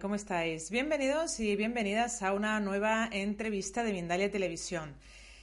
¿Cómo estáis? Bienvenidos y bienvenidas a una nueva entrevista de Mindalia Televisión.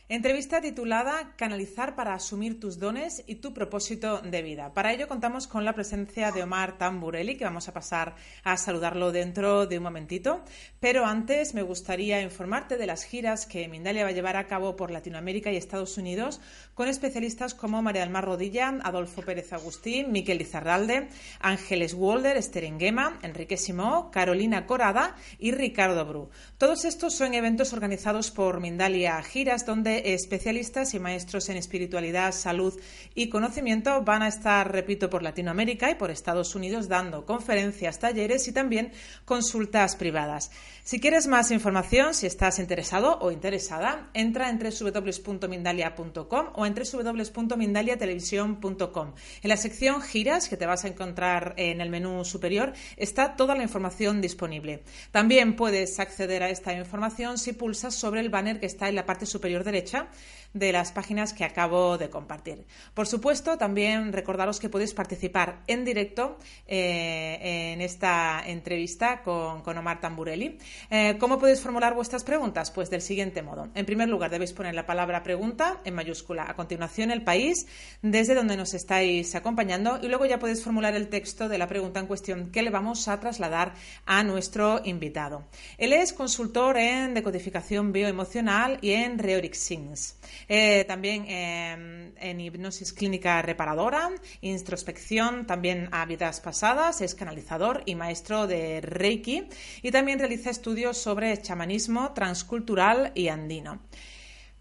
Entrevista titulada Canalizar para asumir tus dones y tu propósito de vida. Para ello contamos con la presencia de Omar Tamburelli, que vamos a pasar a saludarlo dentro de un momentito. Pero antes me gustaría informarte de las giras que Mindalia va a llevar a cabo por Latinoamérica y Estados Unidos con especialistas como María del Mar Rodilla, Adolfo Pérez Agustín, Miquel Lizarralde, Ángeles Walder, Esther Enguema, Enrique Simó, Carolina Corada y Ricardo Bru. Todos estos son eventos organizados por Mindalia Giras, donde especialistas y maestros en espiritualidad, salud y conocimiento van a estar, repito, por Latinoamérica y por Estados Unidos dando conferencias, talleres y también consultas privadas. Si quieres más información, si estás interesado o interesada, entra en www.mindalia.com o en www.mindaliatelevisión.com. En la sección giras que te vas a encontrar en el menú superior está toda la información disponible. También puedes acceder a esta información si pulsas sobre el banner que está en la parte superior derecha derecha de las páginas que acabo de compartir. Por supuesto, también recordaros que podéis participar en directo eh, en esta entrevista con, Omar Tamburelli. Eh, ¿Cómo podéis formular vuestras preguntas? Pues del siguiente modo. En primer lugar, debéis poner la palabra pregunta en mayúscula. A continuación, el país desde donde nos estáis acompañando y luego ya podéis formular el texto de la pregunta en cuestión que le vamos a trasladar a nuestro invitado. Él es consultor en decodificación bioemocional y en Reorixins. Eh, también em, en hipnosis clínica reparadora, introspección también a vidas pasadas, es canalizador y maestro de Reiki y también realiza estudios sobre chamanismo transcultural y andino.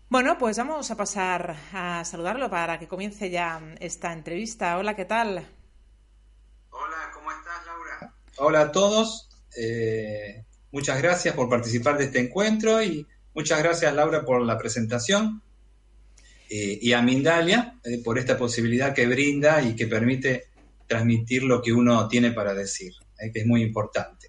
Bueno, pues vamos a pasar a saludarlo para que comience ya esta entrevista. Hola, ¿qué tal? Hola, ¿cómo estás, Laura? Hola a todos. Eh, muchas gracias por participar de este encuentro y muchas gracias, Laura, por la presentación. Eh, y a Mindalia eh, por esta posibilidad que brinda y que permite transmitir lo que uno tiene para decir, eh, que es muy importante,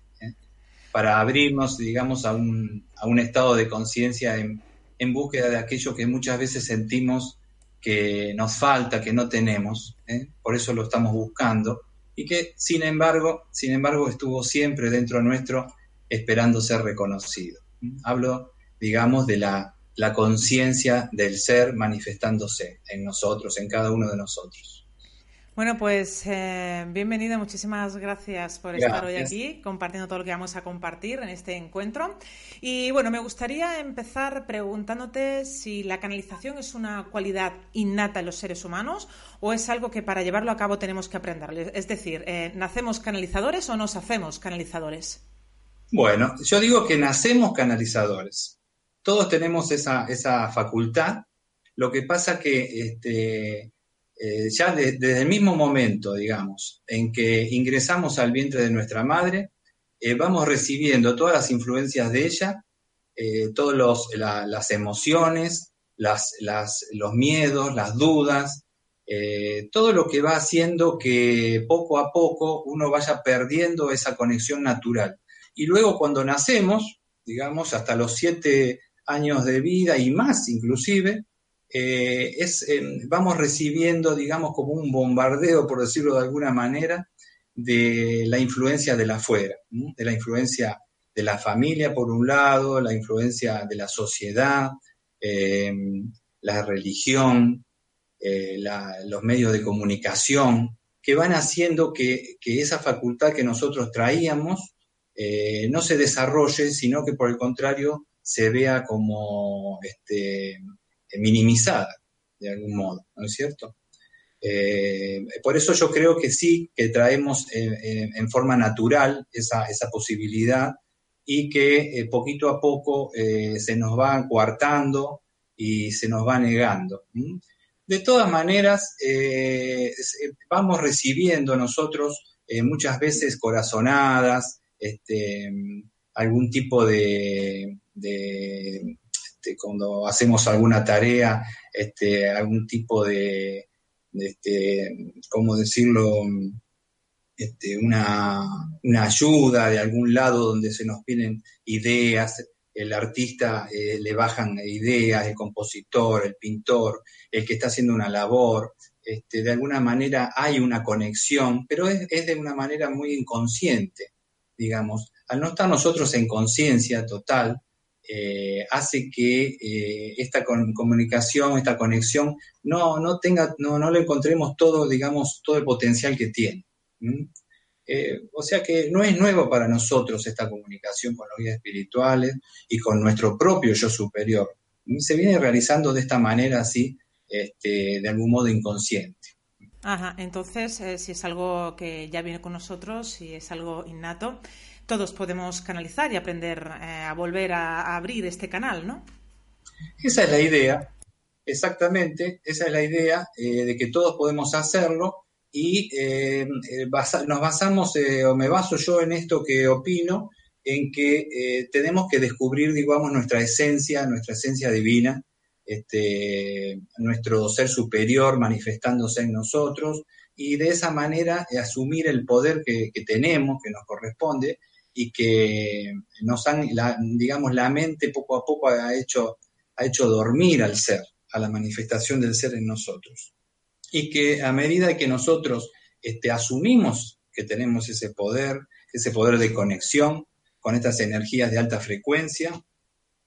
para abrirnos, digamos, a un, a un estado de conciencia en, en, búsqueda de aquello que muchas veces sentimos que nos falta, que no tenemos, por eso lo estamos buscando, y que sin embargo, sin embargo estuvo siempre dentro nuestro esperando ser reconocido. Hablo, digamos, de la la conciencia del ser manifestándose en nosotros, en cada uno de nosotros. Bueno, pues eh, bienvenido, muchísimas gracias por estar hoy aquí compartiendo todo lo que vamos a compartir en este encuentro. Y bueno, me gustaría empezar preguntándote si la canalización es una cualidad innata en los seres humanos o es algo que para llevarlo a cabo tenemos que aprender. Es decir, eh, ¿nacemos canalizadores o nos hacemos canalizadores? Bueno, yo digo que nacemos canalizadores todos tenemos esa, esa facultad. Lo que pasa que este, eh, ya desde el mismo momento, digamos, en que ingresamos al vientre de nuestra madre, eh, vamos recibiendo todas las influencias de ella, eh, todas las emociones, las, los miedos, las dudas, todo lo que va haciendo que poco a poco uno vaya perdiendo esa conexión natural. Y luego cuando nacemos, digamos, hasta los siete años de vida y más inclusive, eh, es, eh, vamos recibiendo, digamos, como un bombardeo, por decirlo de alguna manera, de la influencia de la afuera, de la influencia de la familia, por un lado, la influencia de la sociedad, eh, la religión, los medios de comunicación, que van haciendo que, que, esa facultad que nosotros traíamos eh, no se desarrolle, sino que por el contrario se vea como este, minimizada de algún modo, ¿no es cierto? Eh, por eso yo creo que sí, que traemos en forma natural esa, posibilidad y que poquito a poco se nos va coartando y se nos va negando. De todas maneras, vamos recibiendo nosotros muchas veces corazonadas, este, algún tipo de, este, cuando hacemos alguna tarea, este, algún tipo de, este, ¿cómo decirlo? Este, una, ayuda de algún lado donde se nos piden ideas, el artista eh, le bajan ideas, el compositor, el pintor, el que está haciendo una labor, este, de alguna manera hay una conexión, pero es de una manera muy inconsciente digamos, al no estar nosotros en conciencia total, eh, hace que eh, esta comunicación, esta conexión, no, no tenga, no, no le encontremos todo, digamos, todo el potencial que tiene. Eh, o sea que no es nuevo para nosotros esta comunicación con los guías espirituales y con nuestro propio yo superior. Se viene realizando de esta manera así, este, de algún modo inconsciente. Ajá, entonces, si es algo que ya viene con nosotros, si es algo innato, todos podemos canalizar y aprender eh, a volver a, abrir este canal, ¿no? Esa es la idea, exactamente, esa es la idea eh, de que todos podemos hacerlo y nos basamos, o me baso yo en esto que opino, en que tenemos que descubrir, digamos, nuestra esencia, nuestra esencia divina, este, nuestro ser superior manifestándose en nosotros y de esa manera asumir el poder que, tenemos, que nos corresponde y que nos han, digamos, la mente poco a poco ha hecho, ha hecho dormir al ser, a la manifestación del ser en nosotros. Y que a medida que nosotros este, asumimos que tenemos ese poder, ese poder de conexión con estas energías de alta frecuencia,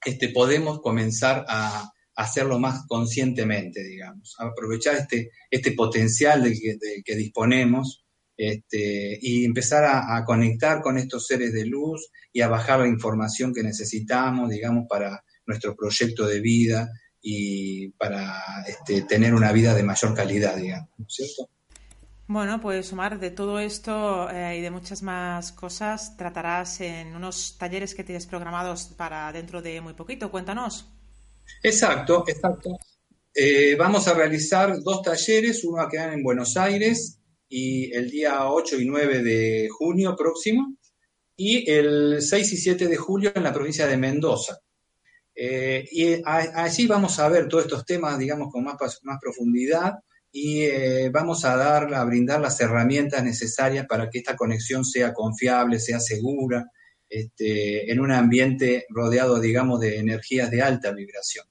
este, podemos comenzar a, hacerlo más conscientemente, digamos, aprovechar este, este potencial del que, disponemos este, y empezar a, conectar con estos seres de luz y a bajar la información que necesitamos, digamos, para nuestro proyecto de vida y para este, tener una vida de mayor calidad, digamos, ¿no es cierto? Bueno, pues Omar, de todo esto eh, y de muchas más cosas tratarás en unos talleres que tienes programados para dentro de muy poquito. Cuéntanos. Exacto, exacto. Eh, vamos a realizar dos talleres, uno va a quedar en Buenos Aires y el día 8 y 9 de junio próximo y el 6 y 7 de julio en la provincia de Mendoza. Eh, y allí vamos a ver todos estos temas, digamos, con más, más profundidad y eh, vamos a dar, a brindar las herramientas necesarias para que esta conexión sea confiable, sea segura, este, en un ambiente rodeado, digamos, de energías de alta vibración.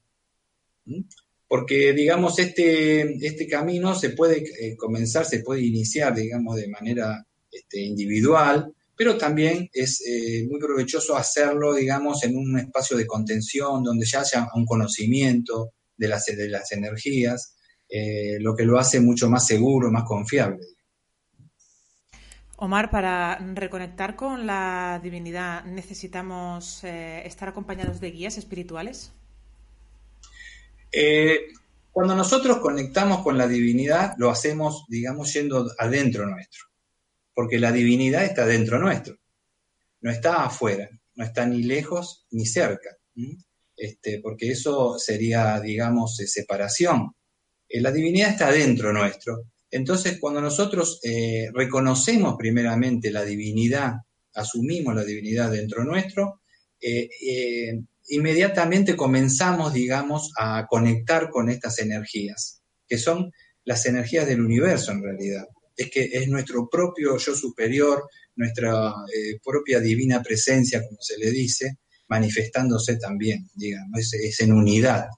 ¿Mm? Porque, digamos, este, este camino se puede eh, comenzar, se puede iniciar, digamos, de manera este, individual, pero también es eh, muy provechoso hacerlo, digamos, en un espacio de contención donde ya haya un conocimiento de las, de las energías, eh, lo que lo hace mucho más seguro, más confiable. Omar, para reconectar con la divinidad, ¿necesitamos eh, estar acompañados de guías espirituales? Eh, cuando nosotros conectamos con la divinidad, lo hacemos, digamos, yendo adentro nuestro, porque la divinidad está dentro nuestro, no está afuera, no está ni lejos ni cerca, este, porque eso sería, digamos, separación. Eh, la divinidad está dentro nuestro. Entonces, cuando nosotros eh, reconocemos primeramente la divinidad, asumimos la divinidad dentro nuestro, eh, eh, inmediatamente comenzamos, digamos, a conectar con estas energías, que son las energías del universo en realidad. Es que es nuestro propio yo superior, nuestra propia divina presencia, como se le dice, manifestándose también, digamos, es, en unidad,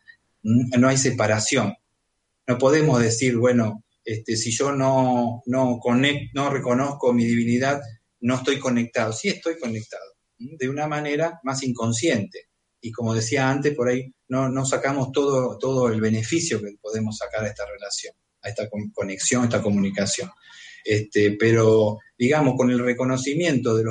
no hay separación. No podemos decir, bueno, este, si yo no, no, no reconozco mi divinidad, no estoy conectado. Sí estoy conectado, de una manera más inconsciente. Y como decía antes, por ahí no, sacamos todo, todo el beneficio que podemos sacar a esta relación, a esta conexión, a esta comunicación. Este, pero, digamos, con el reconocimiento de,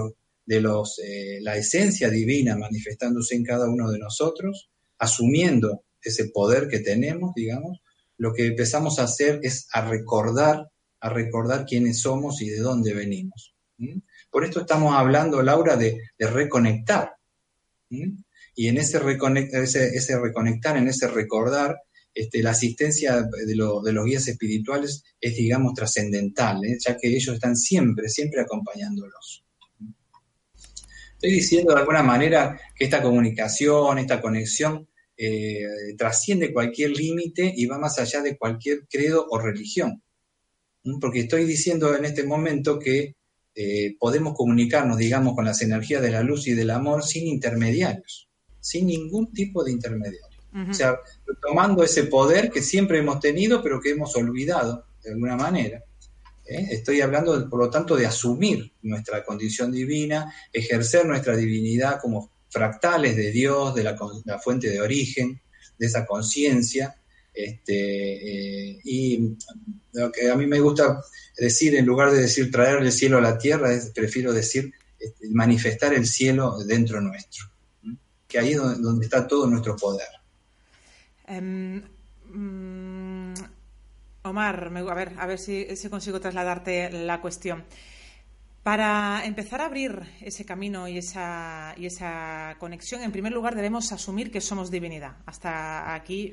de los, eh, la esencia divina manifestándose en cada uno de nosotros, asumiendo ese poder que tenemos, digamos, lo que empezamos a hacer es a recordar, a recordar quiénes somos y de dónde venimos. Por esto estamos hablando, Laura, de, reconectar. Y en ese, ese, reconectar, en ese recordar, este, la asistencia de, los guías espirituales es, digamos, trascendental, ¿eh? ya que ellos están siempre, siempre acompañándolos. Estoy diciendo de alguna manera que esta comunicación, esta conexión, eh, trasciende cualquier límite y va más allá de cualquier credo o religión. Porque estoy diciendo en este momento que eh, podemos comunicarnos, digamos, con las energías de la luz y del amor sin intermediarios, sin ningún tipo de intermediario. O sea, tomando ese poder que siempre hemos tenido, pero que hemos olvidado de alguna manera. ¿eh? Estoy hablando, por lo tanto, de asumir nuestra condición divina, ejercer nuestra divinidad como fractales de Dios, de la, fuente de origen, de esa conciencia. Este, eh, y lo que a mí me gusta decir, en lugar de decir traer el cielo a la tierra, prefiero decir este, manifestar el cielo dentro nuestro, que ahí es donde, está todo nuestro poder. Em, mm, Omar, a ver, a ver si, consigo trasladarte la cuestión. Para empezar a abrir ese camino y esa, y esa conexión, en primer lugar debemos asumir que somos divinidad. Hasta aquí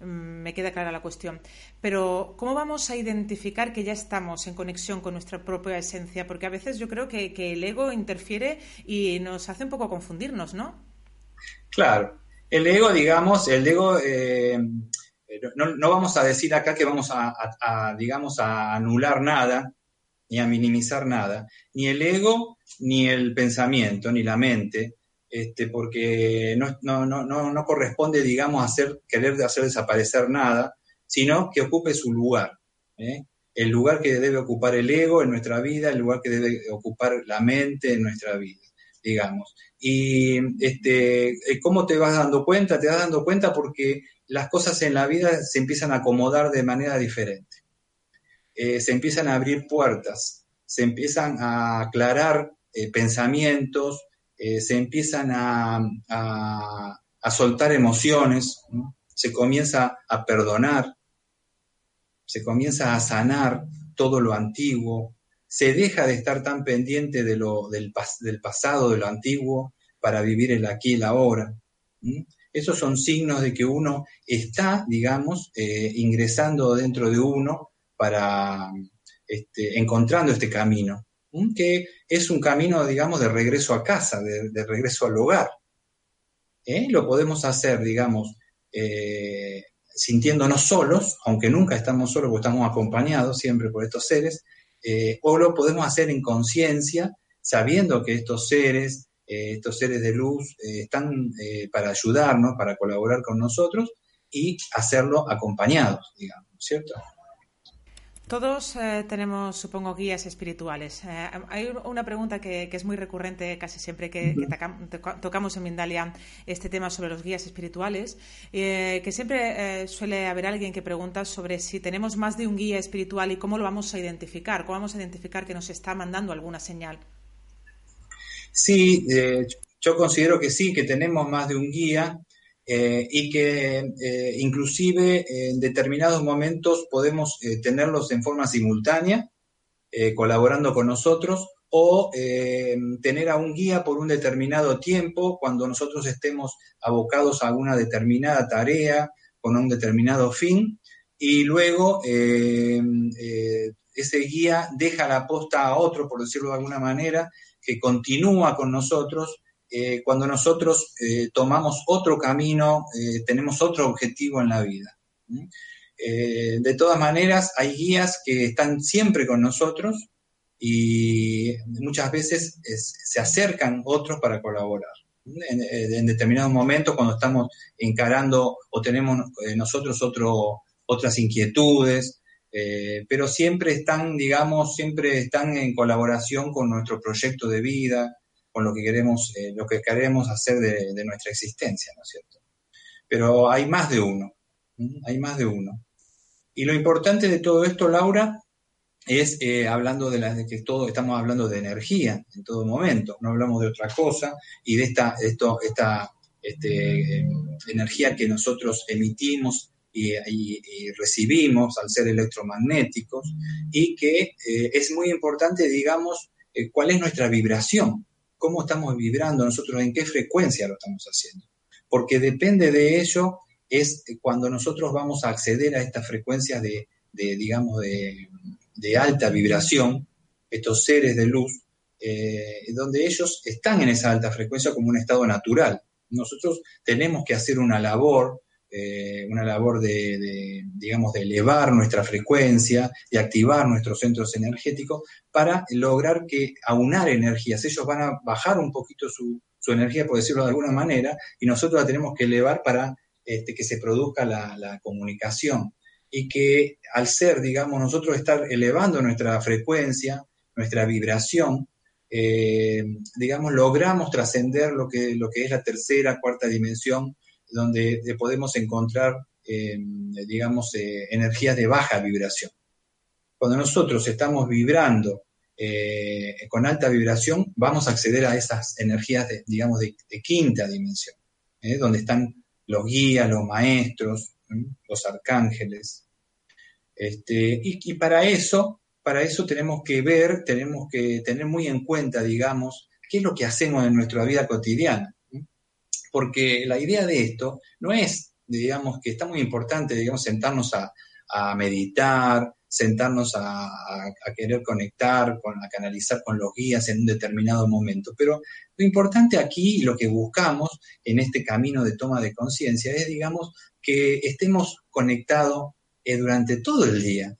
me, queda clara la cuestión. Pero, ¿cómo vamos a identificar que ya estamos en conexión con nuestra propia esencia? Porque a veces yo creo que, el ego interfiere y nos hace un poco confundirnos, ¿no? Claro. El ego, digamos, el ego... Eh, no, vamos a decir acá que vamos a, digamos, a anular nada, ni a minimizar nada, ni el ego, ni el pensamiento, ni la mente, este, porque no, no, no, no, corresponde, digamos, hacer, querer hacer desaparecer nada, sino que ocupe su lugar. ¿eh? El lugar que debe ocupar el ego en nuestra vida, el lugar que debe ocupar la mente en nuestra vida, digamos. Y este, ¿cómo te vas dando cuenta? Te vas dando cuenta porque las cosas en la vida se empiezan a acomodar de manera diferente. Eh, se empiezan a abrir puertas, se empiezan a aclarar eh, pensamientos, eh, se empiezan a, soltar emociones, se comienza a perdonar, se comienza a sanar todo lo antiguo, se deja de estar tan pendiente de lo, del, del pasado, de lo antiguo, para vivir el aquí y el ahora. Esos son signos de que uno está, digamos, eh, ingresando dentro de uno para este, encontrando este camino, que es un camino, digamos, de regreso a casa, de, regreso al hogar. ¿Eh? Lo podemos hacer, digamos, eh, sintiéndonos solos, aunque nunca estamos solos porque estamos acompañados siempre por estos seres, o lo podemos hacer en conciencia, sabiendo que estos seres eh, estos seres de luz eh, están eh, para ayudarnos, para colaborar con nosotros y hacerlo acompañados, digamos, ¿cierto? Todos tenemos, supongo, guías espirituales. hay una pregunta que, es muy recurrente casi siempre que, tocamos en Mindalia este tema sobre los guías espirituales, que siempre suele haber alguien que pregunta sobre si tenemos más de un guía espiritual y cómo lo vamos a identificar, cómo vamos a identificar que nos está mandando alguna señal. Sí, eh, yo considero que sí, que tenemos más de un guía eh, y que eh, inclusive en determinados momentos podemos tenerlos en forma simultánea, colaborando con nosotros, o tener a un guía por un determinado tiempo cuando nosotros estemos abocados a una determinada tarea con un determinado fin, y luego ese guía deja la posta a otro, por decirlo de alguna manera, que continúa con nosotros eh, cuando nosotros eh, tomamos otro camino, eh, tenemos otro objetivo en la vida. de todas maneras, hay guías que están siempre con nosotros y muchas veces se acercan otros para colaborar. En, determinados momentos, cuando estamos encarando o tenemos nosotros otro, otras inquietudes, pero siempre están, digamos, siempre están en colaboración con nuestro proyecto de vida, con lo que queremos, eh, lo que queremos hacer de, nuestra existencia, ¿no es cierto? Pero hay más de uno, hay más de uno. Y lo importante de todo esto, Laura, es eh, hablando de, la, de que todo, estamos hablando de energía en todo momento, no hablamos de otra cosa y de esta, esto, esta este, energía que nosotros emitimos y, recibimos al ser electromagnéticos y que eh, es muy importante, digamos, eh, cuál es nuestra vibración, cómo estamos vibrando nosotros, en qué frecuencia lo estamos haciendo. Porque depende de ello, es cuando nosotros vamos a acceder a estas frecuencias de, digamos, de, de alta vibración, estos seres de luz, eh, donde ellos están en esa alta frecuencia como un estado natural. Nosotros tenemos que hacer una labor, eh, una labor de, digamos, de elevar nuestra frecuencia, de activar nuestros centros energéticos para lograr que aunar energías. Ellos van a bajar un poquito su, energía, por decirlo de alguna manera, y nosotros la tenemos que elevar para este, que se produzca la, la comunicación y que al ser, digamos, nosotros estar elevando nuestra frecuencia, nuestra vibración, eh, digamos, logramos trascender lo que, lo que es la tercera, cuarta dimensión, donde podemos encontrar, eh, digamos, eh, energías de baja vibración. Cuando nosotros estamos vibrando con alta vibración, vamos a acceder a esas energías, de, digamos, de, quinta dimensión, donde están los guías, los maestros, los arcángeles, este, y, para eso, para eso tenemos que ver, tenemos que tener muy en cuenta, digamos, qué es lo que hacemos en nuestra vida cotidiana. Porque la idea de esto no es, digamos, que está muy importante, digamos, sentarnos a, meditar, sentarnos a, querer conectar, con, a canalizar con los guías en un determinado momento. Pero lo importante aquí, lo que buscamos en este camino de toma de conciencia, es, digamos, que estemos conectados eh, durante todo el día,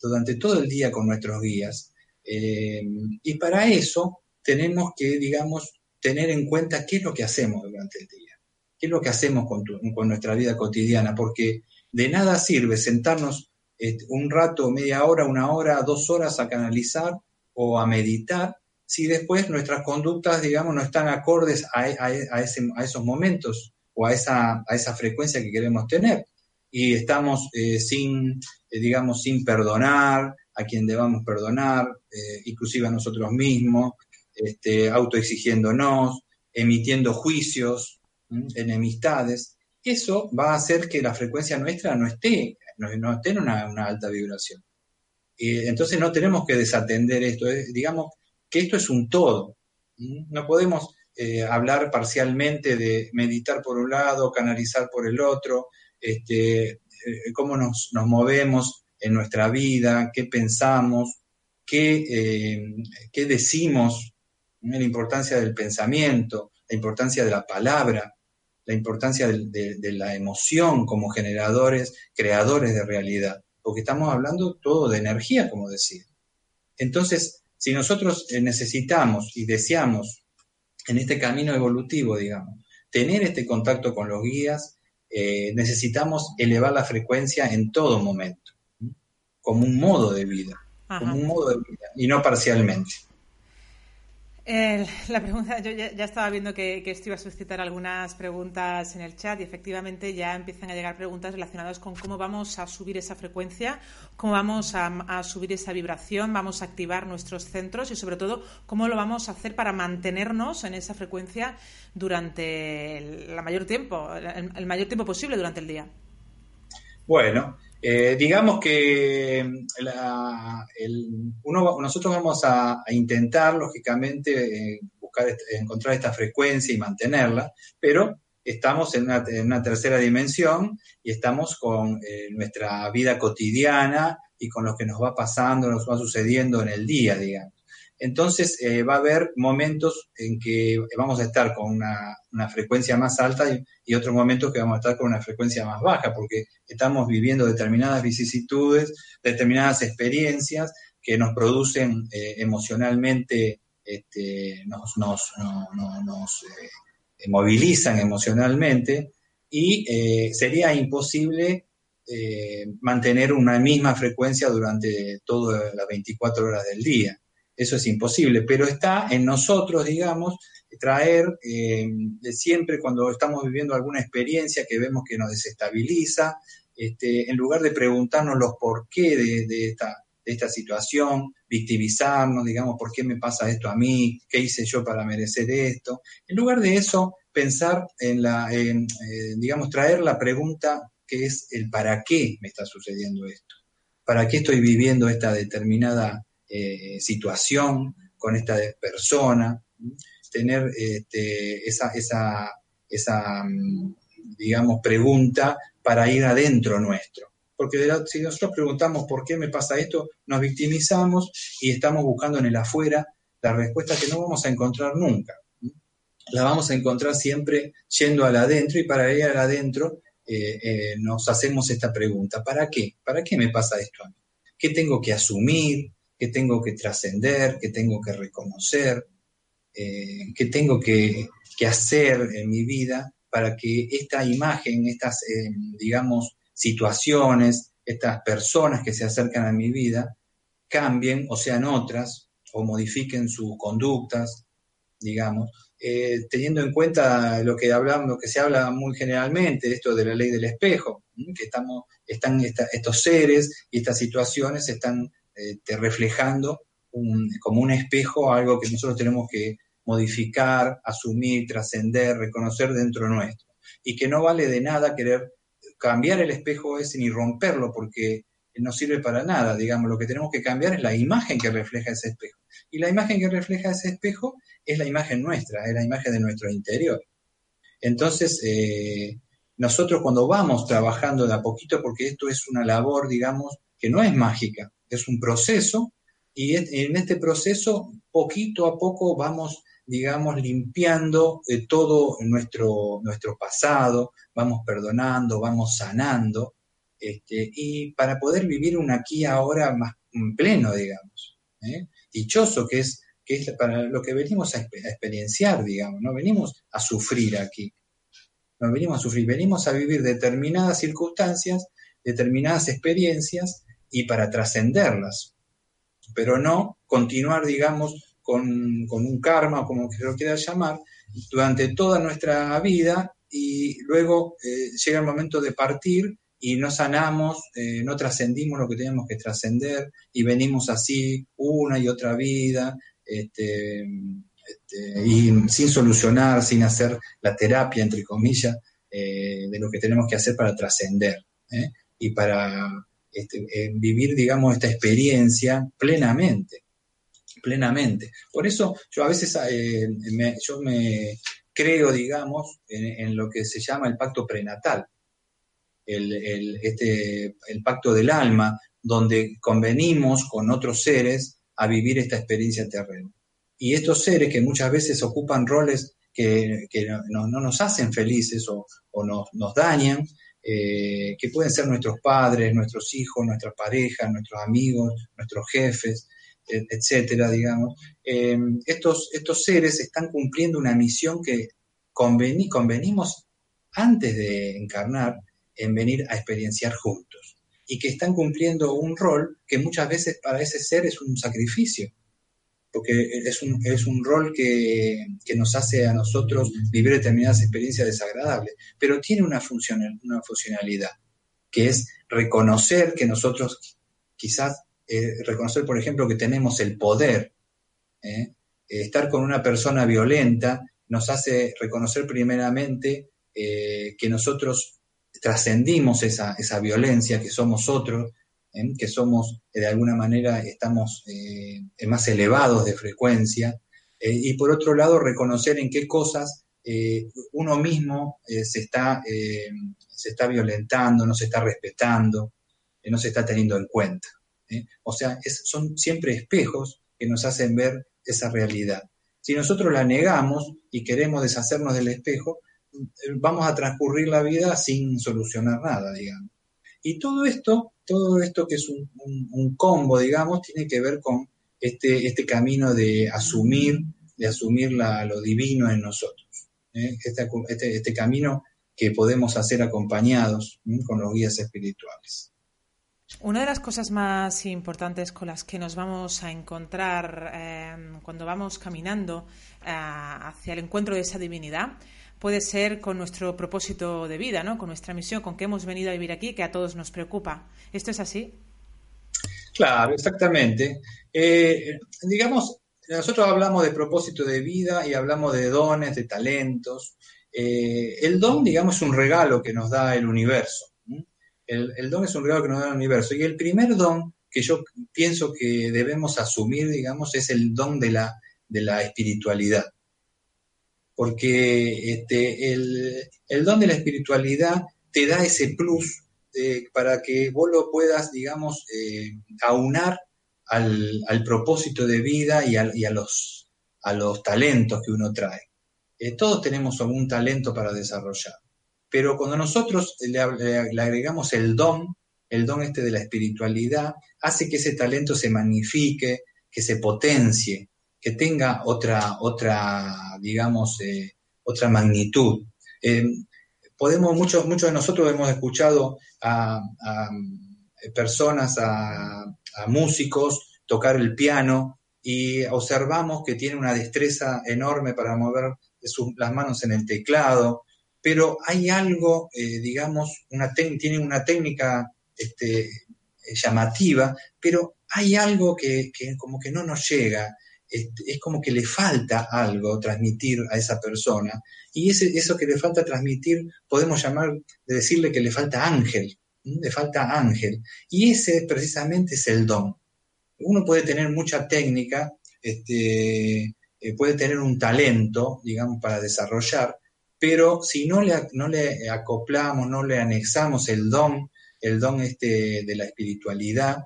durante todo el día con nuestros guías. Eh, y para eso tenemos que, digamos, tener en cuenta qué es lo que hacemos durante el día, qué es lo que hacemos con, nuestra vida cotidiana, porque de nada sirve sentarnos este, un rato, media hora, una hora, dos horas a canalizar o a meditar, si después nuestras conductas, digamos, no están acordes a esos momentos o a esa, a esa frecuencia que queremos tener. Y estamos eh, sin, eh, digamos, sin perdonar a quien debamos perdonar, eh, inclusive a nosotros mismos, este, autoexigiéndonos, emitiendo juicios, enemistades, eso va a hacer que la frecuencia nuestra no esté, no, esté en una, alta vibración. entonces no tenemos que desatender esto, digamos que esto es un todo. No podemos hablar parcialmente de meditar por un lado, canalizar por el otro, este, eh, cómo nos, movemos en nuestra vida, qué pensamos, qué, eh, qué decimos, la importancia del pensamiento, la importancia de la palabra, la importancia de, la emoción como generadores, creadores de realidad, porque estamos hablando todo de energía, como decía. Entonces, si nosotros eh, necesitamos y deseamos en este camino evolutivo, digamos, tener este contacto con los guías, eh, necesitamos elevar la frecuencia en todo momento, como un modo de vida, como un modo de vida, y no parcialmente la pregunta, yo ya, estaba viendo que, esto iba a suscitar algunas preguntas en el chat y efectivamente ya empiezan a llegar preguntas relacionadas con cómo vamos a subir esa frecuencia, cómo vamos a, subir esa vibración, vamos a activar nuestros centros y sobre todo cómo lo vamos a hacer para mantenernos en esa frecuencia durante el, mayor tiempo, el mayor tiempo posible durante el día. Bueno, eh, digamos que nosotros vamos a, intentar, lógicamente, eh, buscar encontrar esta frecuencia y mantenerla, pero estamos en una, tercera dimensión y estamos con eh, nuestra vida cotidiana y con lo que nos va pasando, nos va sucediendo en el día, digamos. Entonces eh, va a haber momentos en que vamos a estar con una, frecuencia más alta y, otros momentos que vamos a estar con una frecuencia más baja, porque estamos viviendo determinadas vicisitudes, determinadas experiencias que nos producen eh, emocionalmente, este, nos, nos, eh, movilizan emocionalmente y sería imposible mantener una misma frecuencia durante todas las 24 horas del día eso es imposible, pero está en nosotros, digamos, traer eh, siempre cuando estamos viviendo alguna experiencia que vemos que nos desestabiliza, este, en lugar de preguntarnos los por qué de, esta, de esta situación, victimizarnos, digamos, ¿por qué me pasa esto a mí? ¿Qué hice yo para merecer esto? En lugar de eso, pensar en la, en, eh, digamos, traer la pregunta que es el para qué me está sucediendo esto, para qué estoy viviendo esta determinada eh, situación con esta persona, tener este, esa, esa, esa, mm, digamos, pregunta para ir adentro nuestro. Porque si nosotros preguntamos por qué me pasa esto, nos victimizamos y estamos buscando en el afuera la respuesta que no vamos a encontrar nunca. La vamos a encontrar siempre yendo al adentro y para ir al adentro eh, eh, nos hacemos esta pregunta, ¿para qué? ¿Para qué me pasa esto a mí? ¿Qué tengo que asumir? ¿Qué tengo que trascender? ¿Qué tengo que reconocer? Eh, ¿Qué tengo que, que, hacer en mi vida para que esta imagen, estas, digamos, situaciones, estas personas que se acercan a mi vida, cambien o sean otras o modifiquen sus conductas, digamos, eh, teniendo en cuenta lo que hablamos, lo que se habla muy generalmente, esto de la ley del espejo, que estamos, están estos seres y estas situaciones están eh, reflejando como un espejo algo que nosotros tenemos que modificar, asumir, trascender, reconocer dentro nuestro. Y que no vale de nada querer cambiar el espejo ese ni romperlo porque no sirve para nada, digamos, lo que tenemos que cambiar es la imagen que refleja ese espejo. Y la imagen que refleja ese espejo es la imagen nuestra, es la imagen de nuestro interior. Entonces, eh, nosotros cuando vamos trabajando de a poquito, porque esto es una labor, digamos, que no es mágica, es un proceso, y en este proceso, poquito a poco vamos, digamos, limpiando eh, todo nuestro, nuestro pasado, vamos perdonando, vamos sanando, este, y para poder vivir un aquí ahora más pleno, digamos. ¿eh? Dichoso que es que es para lo que venimos a, experienciar, digamos, no venimos a sufrir aquí, no venimos a sufrir, venimos a vivir determinadas circunstancias, determinadas experiencias y para trascenderlas, pero no continuar, digamos, con, un karma, como que lo quiera llamar, durante toda nuestra vida y luego eh, llega el momento de partir y no sanamos, eh, no trascendimos lo que tenemos que trascender y venimos así una y otra vida este, este, y sin solucionar, sin hacer la terapia, entre comillas, eh, de lo que tenemos que hacer para trascender y para este, eh, vivir, digamos, esta experiencia plenamente, plenamente. Por eso yo a veces me, yo me creo, digamos, en, lo que se llama el pacto prenatal, el, el, este, el pacto del alma, donde convenimos con otros seres a vivir esta experiencia terrena. Y estos seres que muchas veces ocupan roles que, no, nos hacen felices o, nos, dañan, eh, que pueden ser nuestros padres, nuestros hijos, nuestra pareja, nuestros amigos, nuestros jefes, etcétera, digamos. Eh, estos, estos seres están cumpliendo una misión que convenimos antes de encarnar en venir a experienciar juntos y que están cumpliendo un rol que muchas veces para ese ser es un sacrificio, porque es un, es un rol que, nos hace a nosotros vivir determinadas experiencias desagradables, pero tiene una, una funcionalidad, que es reconocer que nosotros quizás, eh, reconocer por ejemplo que tenemos el poder, ¿eh? estar con una persona violenta nos hace reconocer primeramente eh, que nosotros trascendimos esa, esa violencia, que somos otros, ¿eh? que somos, eh, de alguna manera, estamos eh, más elevados de frecuencia, y por otro lado, reconocer en qué cosas uno mismo se, está, se está violentando, no se está respetando, no se está teniendo en cuenta. O sea, son siempre espejos que nos hacen ver esa realidad. Si nosotros la negamos y queremos deshacernos del espejo, vamos a transcurrir la vida sin solucionar nada, digamos. Y todo esto, todo esto que es un, combo, digamos, tiene que ver con este, este camino de asumir, de asumir lo divino en nosotros. ¿eh? Este, este, este, camino que podemos hacer acompañados con los guías espirituales. Una de las cosas más importantes con las que nos vamos a encontrar eh, cuando vamos caminando eh, hacia el encuentro de esa divinidad puede ser con nuestro propósito de vida, ¿no? con nuestra misión, con que hemos venido a vivir aquí, que a todos nos preocupa. ¿Esto es así? Claro, exactamente. Eh, digamos, nosotros hablamos de propósito de vida y hablamos de dones, de talentos. Eh, el don, digamos, es un regalo que nos da el universo. El, don es un regalo que nos da el universo. Y el primer don que yo pienso que debemos asumir, digamos, es el don de la, de la espiritualidad. Porque este, el, don de la espiritualidad te da ese plus para que vos lo puedas, digamos, eh, aunar al, propósito de vida y, a, los, a los talentos que uno trae. Eh, todos tenemos algún talento para desarrollar, pero cuando nosotros le, agregamos el don, el don este de la espiritualidad, hace que ese talento se magnifique, que se potencie, que tenga otra, otra digamos, otra magnitud. Podemos, muchos, muchos de nosotros hemos escuchado a, personas, a, músicos tocar el piano y observamos que tiene una destreza enorme para mover las manos en el teclado, pero hay algo, eh, digamos, tiene una técnica este, llamativa, pero hay algo que, como que no nos llega, es como que le falta algo transmitir a esa persona. Y ese, eso que le falta transmitir, podemos llamar, de decirle que le falta ángel, le falta ángel. Y ese precisamente es el don. Uno puede tener mucha técnica, este, eh, puede tener un talento, digamos, para desarrollar, pero si no le, no le acoplamos, no le anexamos el don, el don este de la espiritualidad,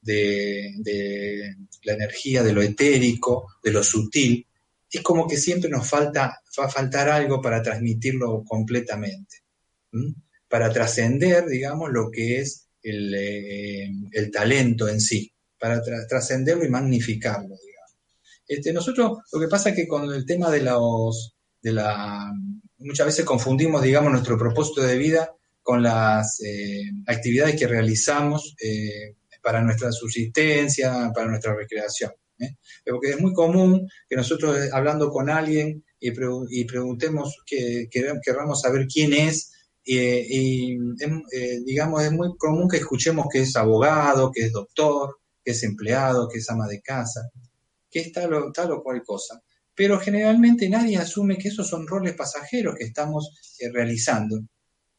de, la energía, de lo etérico, de lo sutil, es como que siempre nos falta, va a faltar algo para transmitirlo completamente, para trascender, digamos, lo que es el, eh, talento en sí, para trascenderlo y magnificarlo. Este, nosotros, lo que pasa es que con el tema de los, de la, muchas veces confundimos, digamos, nuestro propósito de vida con las eh, actividades que realizamos eh, para nuestra subsistencia, para nuestra recreación. ¿eh? Porque es muy común que nosotros eh, hablando con alguien y, preguntemos, que, queramos saber quién es, y eh, digamos, es muy común que escuchemos que es abogado, que es doctor, que es empleado, que es ama de casa, que es tal o, tal o cual cosa. Pero generalmente nadie asume que esos son roles pasajeros que estamos realizando.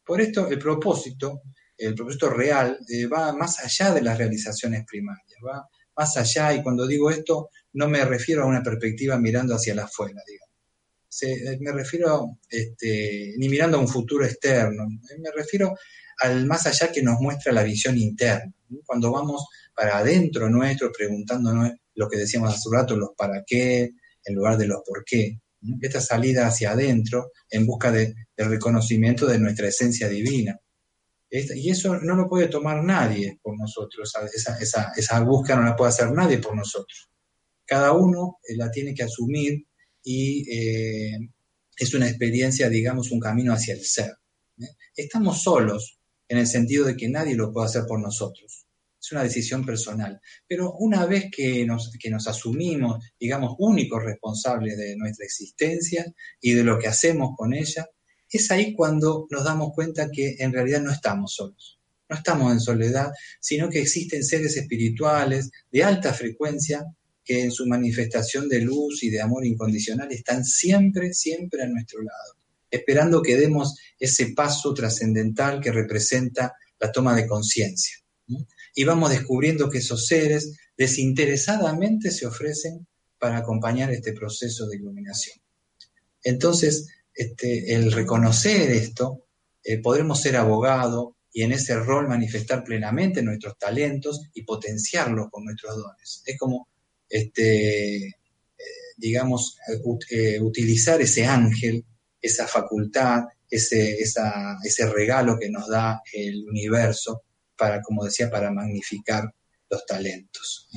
Por esto el propósito el propósito real eh, va más allá de las realizaciones primarias, va más allá, y cuando digo esto no me refiero a una perspectiva mirando hacia la afuera, digamos. Eh, me refiero este, ni mirando a un futuro externo, eh, me refiero al más allá que nos muestra la visión interna. Cuando vamos para adentro nuestro, preguntándonos lo que decíamos hace un rato, los para qué, en lugar de los por qué. Esta salida hacia adentro en busca de, del reconocimiento de nuestra esencia divina. Y eso no lo puede tomar nadie por nosotros, esa, esa, búsqueda no la puede hacer nadie por nosotros. Cada uno eh, la tiene que asumir y eh, es una experiencia, digamos, un camino hacia el ser. ¿eh? Estamos solos en el sentido de que nadie lo puede hacer por nosotros. Es una decisión personal. Pero una vez que nos asumimos, digamos, únicos responsables de nuestra existencia y de lo que hacemos con ella, es ahí cuando nos damos cuenta que en realidad no estamos solos. No estamos en soledad, sino que existen seres espirituales de alta frecuencia que en su manifestación de luz y de amor incondicional están siempre, siempre a nuestro lado, esperando que demos ese paso trascendental que representa la toma de conciencia. Y vamos descubriendo que esos seres desinteresadamente se ofrecen para acompañar este proceso de iluminación. Entonces, este, el reconocer esto, eh, podremos ser abogado y en ese rol manifestar plenamente nuestros talentos y potenciarlos con nuestros dones. Es como, este, eh, digamos, eh, utilizar ese ángel, esa facultad, ese, ese regalo que nos da el universo para, como decía, para magnificar los talentos.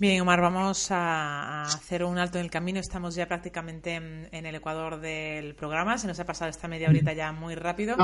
Bien, Omar, vamos a, hacer un alto en el camino. Estamos ya prácticamente en, el ecuador del programa. Se nos ha pasado esta media horita ya muy rápido.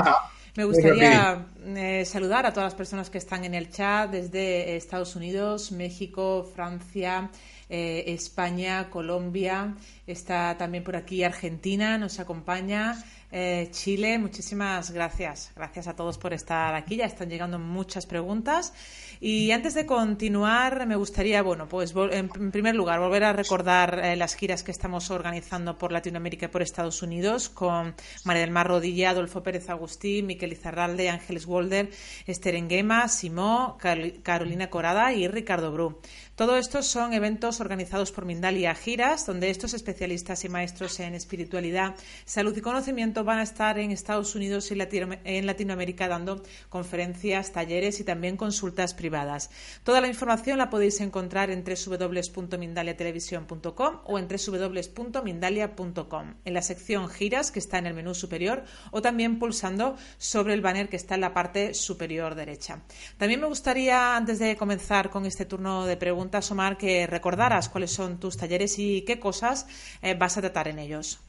Me gustaría eh, saludar a todas las personas que están en el chat desde Estados Unidos, México, Francia, eh, España, Colombia, está también por aquí Argentina, nos acompaña. Eh, Chile, muchísimas gracias. Gracias a todos por estar aquí. Ya están llegando muchas preguntas. Y antes de continuar, me gustaría, bueno, pues en primer lugar, volver a recordar eh, las giras que estamos organizando por Latinoamérica y por Estados Unidos con María del Mar Rodilla, Adolfo Pérez Agustín, Miquel Izarralde, Ángeles Walder, Esther Enguema, Simó, Carolina Corada y Ricardo Bru. Todo esto son eventos organizados por Mindalia Giras, donde estos especialistas y maestros en espiritualidad, salud y conocimiento van a estar en Estados Unidos y en Latinoamérica dando conferencias, talleres y también consultas privadas. Toda la información la podéis encontrar en www.mindaliatelevisión.com o en www.mindalia.com, en la sección Giras que está en el menú superior o también pulsando sobre el banner que está en la parte superior derecha. También me gustaría, antes de comenzar con este turno de preguntas, preguntas, Omar, que recordaras cuáles son tus talleres y qué cosas eh, vas a tratar en ellos.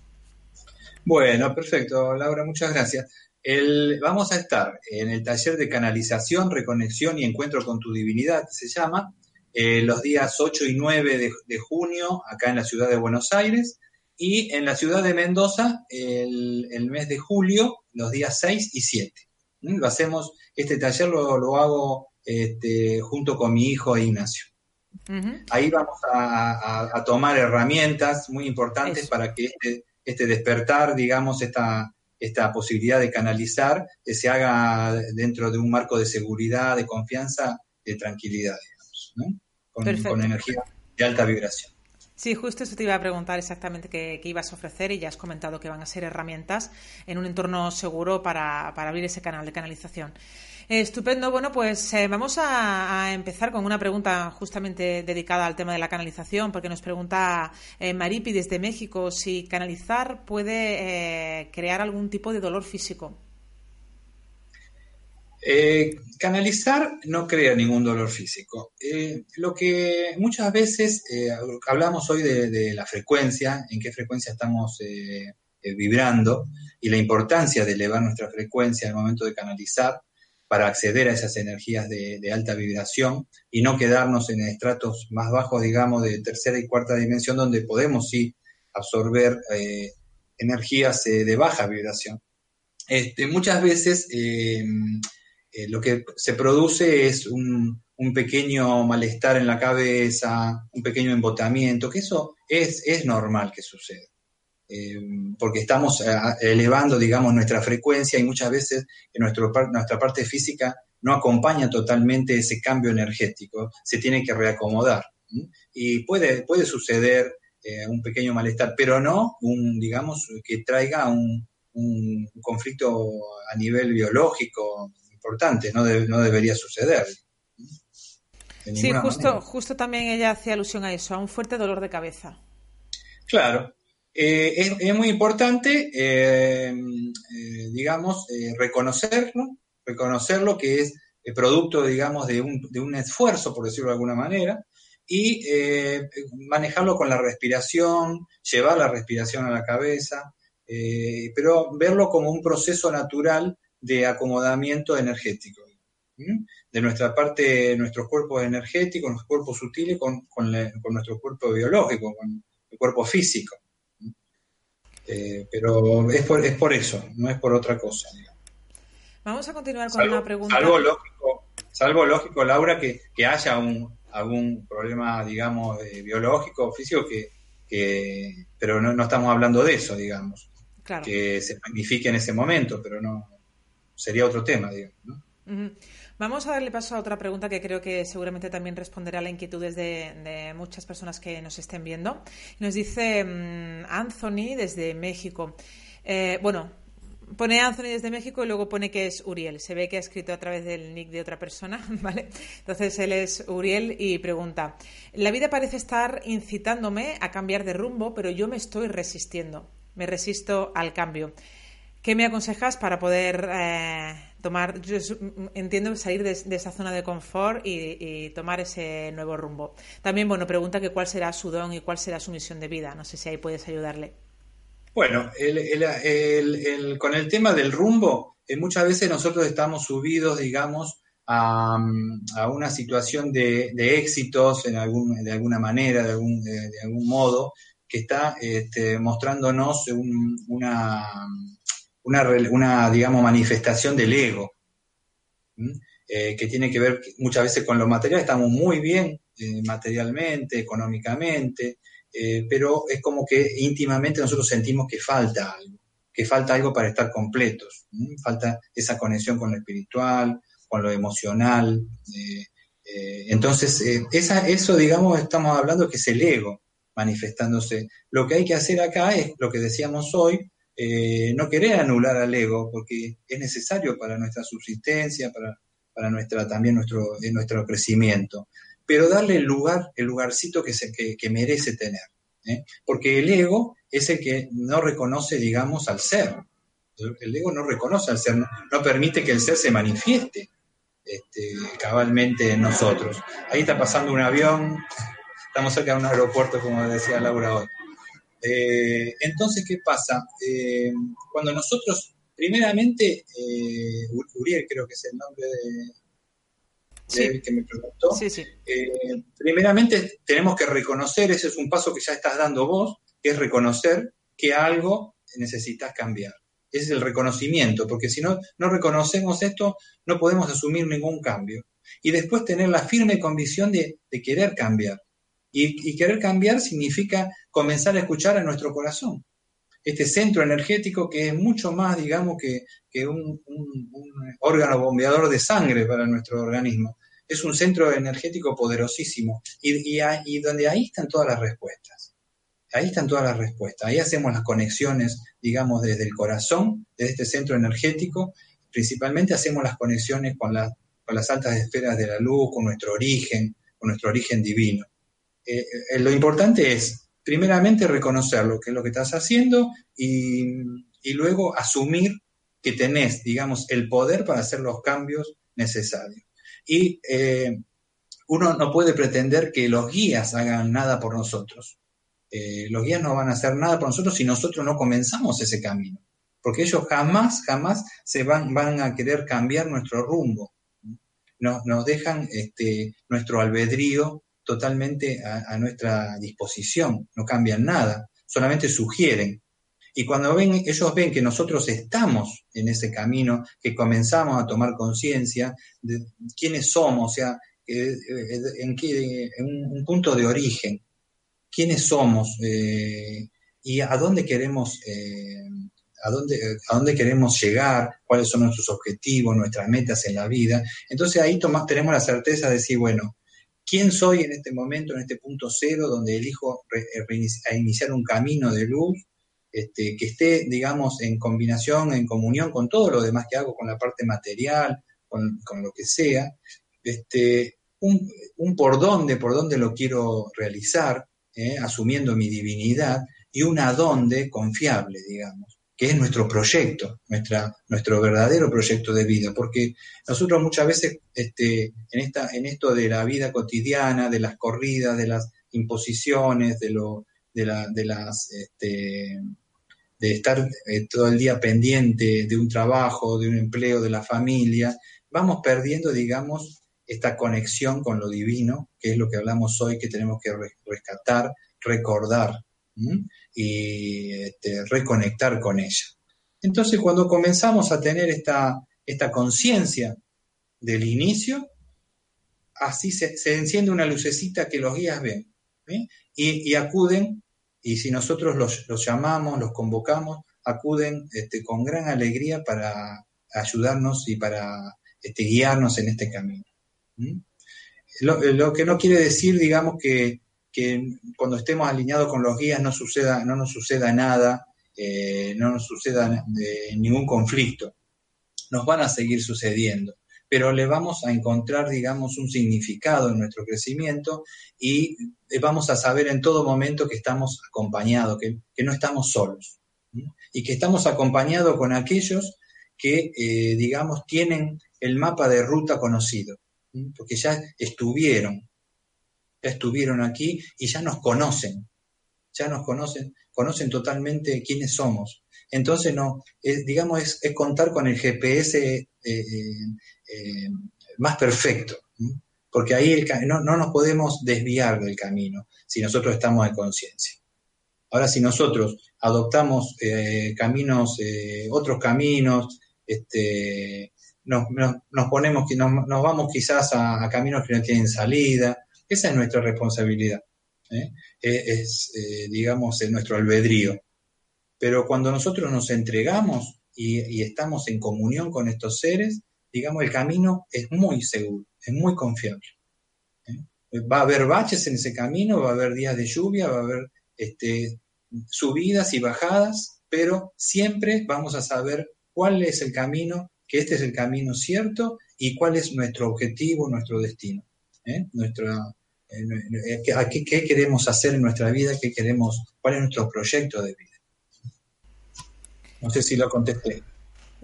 Bueno, perfecto, Laura, muchas gracias. vamos a estar en el taller de canalización, reconexión y encuentro con tu divinidad, se llama, eh, los días 8 y 9 de, junio, acá en la ciudad de Buenos Aires, y en la ciudad de Mendoza, el, mes de julio, los días 6 y 7. ¿Mm? Lo hacemos, este taller lo, hago este, junto con mi hijo Ignacio. Ahí vamos a, tomar herramientas muy importantes para que este, este, despertar, digamos, esta, esta posibilidad de canalizar, que se haga dentro de un marco de seguridad, de confianza, de tranquilidad, digamos, con, con energía de alta vibración. Sí, justo eso te iba a preguntar exactamente qué, ibas a ofrecer y ya has comentado que van a ser herramientas en un entorno seguro para, para abrir ese canal de canalización. Estupendo. Bueno, pues eh, vamos a, empezar con una pregunta justamente dedicada al tema de la canalización, porque nos pregunta eh, Maripi desde México si canalizar puede eh, crear algún tipo de dolor físico. canalizar no crea ningún dolor físico. lo que muchas veces hablamos hoy de, de, la frecuencia, en qué frecuencia estamos vibrando y la importancia de elevar nuestra frecuencia al momento de canalizar para acceder a esas energías de, alta vibración y no quedarnos en estratos más bajos, digamos, de tercera y cuarta dimensión, donde podemos sí absorber eh, energías eh, de baja vibración. Este, muchas veces eh, lo que se produce es un, pequeño malestar en la cabeza, un pequeño embotamiento, que eso es, es normal que suceda. Eh, porque estamos eh, elevando, digamos, nuestra frecuencia y muchas veces en nuestro, nuestra parte física no acompaña totalmente ese cambio energético, se tiene que reacomodar. Y puede, puede suceder eh, un pequeño malestar, pero no un, digamos, que traiga un, un conflicto a nivel biológico importante, no, no debería suceder. Sí, justo, justo también ella hacía alusión a eso, a un fuerte dolor de cabeza. Claro, eh, es, muy importante, eh, eh, digamos, reconocerlo, reconocerlo que es producto, digamos, de un, esfuerzo, por decirlo de alguna manera, y manejarlo con la respiración, llevar la respiración a la cabeza, pero verlo como un proceso natural de acomodamiento energético. de nuestra parte, nuestros cuerpos energéticos, nuestros cuerpos sutiles con, con nuestro cuerpo biológico, con el cuerpo físico. Eh, pero es por, es por eso, no es por otra cosa. Vamos a continuar con una pregunta. Salvo lógico, salvo lógico Laura, que, haya un, algún problema, digamos, eh, biológico o físico, que, pero no, estamos hablando de eso, digamos. Que se magnifique en ese momento, pero no sería otro tema, digamos. ¿no? Vamos a darle paso a otra pregunta que creo que seguramente también responderá a las inquietudes de, muchas personas que nos estén viendo. Nos dice mm, Anthony desde México. Eh, bueno, pone Anthony desde México y luego pone que es Uriel. Se ve que ha escrito a través del nick de otra persona, ¿vale? Entonces él es Uriel y pregunta: La vida parece estar incitándome a cambiar de rumbo, pero yo me estoy resistiendo. Me resisto al cambio. ¿Qué me aconsejas para poder eh, tomar, yo entiendo salir de, esa zona de confort y, tomar ese nuevo rumbo. También, bueno, pregunta que cuál será su don y cuál será su misión de vida. No sé si ahí puedes ayudarle. Bueno, con el tema del rumbo, eh, muchas veces nosotros estamos subidos, digamos, a, una situación de, éxitos de alguna manera, de algún, de, algún modo, que está este, mostrándonos una, una, digamos, manifestación del ego, eh, que tiene que ver muchas veces con lo material. Estamos muy bien eh, materialmente, económicamente, eh, pero es como que íntimamente nosotros sentimos que falta algo, que falta algo para estar completos, falta esa conexión con lo espiritual, con lo emocional. entonces, esa, eso, digamos, estamos hablando que es el ego manifestándose. Lo que hay que hacer acá es lo que decíamos hoy, eh, no querer anular al ego, porque es necesario para nuestra subsistencia, para, para nuestra, también nuestro, nuestro crecimiento, pero darle el lugar, el lugarcito que, se, que, merece tener. ¿eh? Porque el ego es el que no reconoce, digamos, al ser. El ego no reconoce al ser, no, permite que el ser se manifieste este, cabalmente en nosotros. Ahí está pasando un avión, estamos cerca de un aeropuerto, como decía Laura hoy. Eh, entonces, ¿qué pasa? Eh, cuando nosotros, primeramente, eh, Uriel creo que es el nombre de, que me preguntó, primeramente tenemos que reconocer, ese es un paso que ya estás dando vos, que es reconocer que algo necesitas cambiar. Ese es el reconocimiento, porque si no, no reconocemos esto, no podemos asumir ningún cambio. Y después tener la firme convicción de querer cambiar. Y, querer cambiar significa comenzar a escuchar a nuestro corazón. Este centro energético que es mucho más, digamos, que, un, órgano bombeador de sangre para nuestro organismo. Es un centro energético poderosísimo y, donde ahí están todas las respuestas. Ahí están todas las respuestas. Ahí hacemos las conexiones, digamos, desde el corazón, desde este centro energético. Principalmente hacemos las conexiones con, con las altas esferas de la luz, con nuestro origen, con nuestro origen divino. Eh, eh, lo importante es, primeramente, reconocer lo que es lo que estás haciendo y, luego asumir que tenés, digamos, el poder para hacer los cambios necesarios. Y eh, uno no puede pretender que los guías hagan nada por nosotros. los guías no van a hacer nada por nosotros si nosotros no comenzamos ese camino. Porque ellos jamás, jamás se van, a querer cambiar nuestro rumbo. Nos, nos dejan este, nuestro albedrío totalmente a, nuestra disposición, no cambian nada, solamente sugieren. Y cuando ven, ellos ven que nosotros estamos en ese camino, que comenzamos a tomar conciencia de quiénes somos, o sea, eh, eh, en, qué, un, punto de origen, quiénes somos eh, y a dónde queremos a dónde, a dónde queremos llegar, cuáles son nuestros objetivos, nuestras metas en la vida. Entonces ahí tenemos la certeza de decir, bueno, quién soy en este momento, en este punto cero, donde elijo a iniciar un camino de luz, este, que esté, digamos, en combinación, en comunión con todo lo demás que hago, con la parte material, con, lo que sea, este, un, por dónde, por dónde lo quiero realizar, eh, asumiendo mi divinidad, y un a dónde confiable, digamos que es nuestro proyecto, nuestra, nuestro verdadero proyecto de vida, porque nosotros muchas veces este, en, esta, en esto de la vida cotidiana, de las corridas, de las imposiciones, de, lo, de, la, de las... Este, de estar eh, todo el día pendiente de un trabajo, de un empleo, de la familia, vamos perdiendo, digamos, esta conexión con lo divino, que es lo que hablamos hoy, que tenemos que rescatar, recordar y este, reconectar con ella. Entonces, cuando comenzamos a tener esta, esta conciencia del inicio, así se, enciende una lucecita que los guías ven y, acuden, y si nosotros los, llamamos, los convocamos, acuden este, con gran alegría para ayudarnos y para este, guiarnos en este camino. lo, que no quiere decir, digamos, que que cuando estemos alineados con los guías no, suceda, no nos suceda nada, eh, no nos suceda eh, ningún conflicto. Nos van a seguir sucediendo, pero le vamos a encontrar, digamos, un significado en nuestro crecimiento y vamos a saber en todo momento que estamos acompañados, que, no estamos solos y que estamos acompañados con aquellos que, eh, digamos, tienen el mapa de ruta conocido, porque ya estuvieron, estuvieron aquí y ya nos conocen, ya nos conocen, conocen totalmente quiénes somos. Entonces, no, digamos, es, contar con el GPS eh, eh, más perfecto, porque ahí no, nos podemos desviar del camino si nosotros estamos en conciencia. Ahora, si nosotros adoptamos eh, caminos, eh, otros caminos, este, nos, ponemos, nos, nos vamos quizás a, caminos que no tienen salida, esa es nuestra responsabilidad. ¿eh? Es, digamos, en nuestro albedrío. Pero cuando nosotros nos entregamos y, estamos en comunión con estos seres, digamos, el camino es muy seguro, es muy confiable. Va a haber baches en ese camino, va a haber días de lluvia, va a haber este, subidas y bajadas, pero siempre vamos a saber cuál es el camino, que este es el camino cierto y cuál es nuestro objetivo, nuestro destino. ¿Eh? Eh, qué, queremos hacer en nuestra vida, qué queremos, cuál es nuestro proyecto de vida. No sé si lo contesté.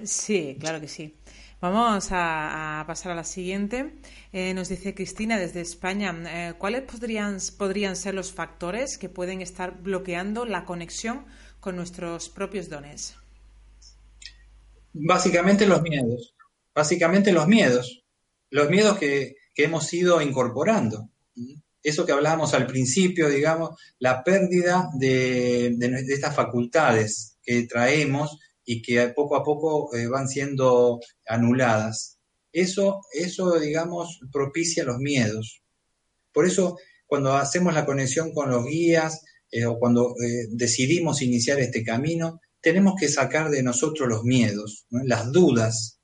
Sí, claro que sí. Vamos a, pasar a la siguiente. Eh, nos dice Cristina desde España, eh, ¿cuáles podrían, podrían ser los factores que pueden estar bloqueando la conexión con nuestros propios dones? Básicamente los miedos. Básicamente los miedos. Los miedos que, hemos ido incorporando. Eso que hablábamos al principio, digamos, la pérdida de, de estas facultades que traemos y que poco a poco eh, van siendo anuladas. Eso, eso, digamos, propicia los miedos. Por eso, cuando hacemos la conexión con los guías eh, o cuando eh, decidimos iniciar este camino, tenemos que sacar de nosotros los miedos, las dudas.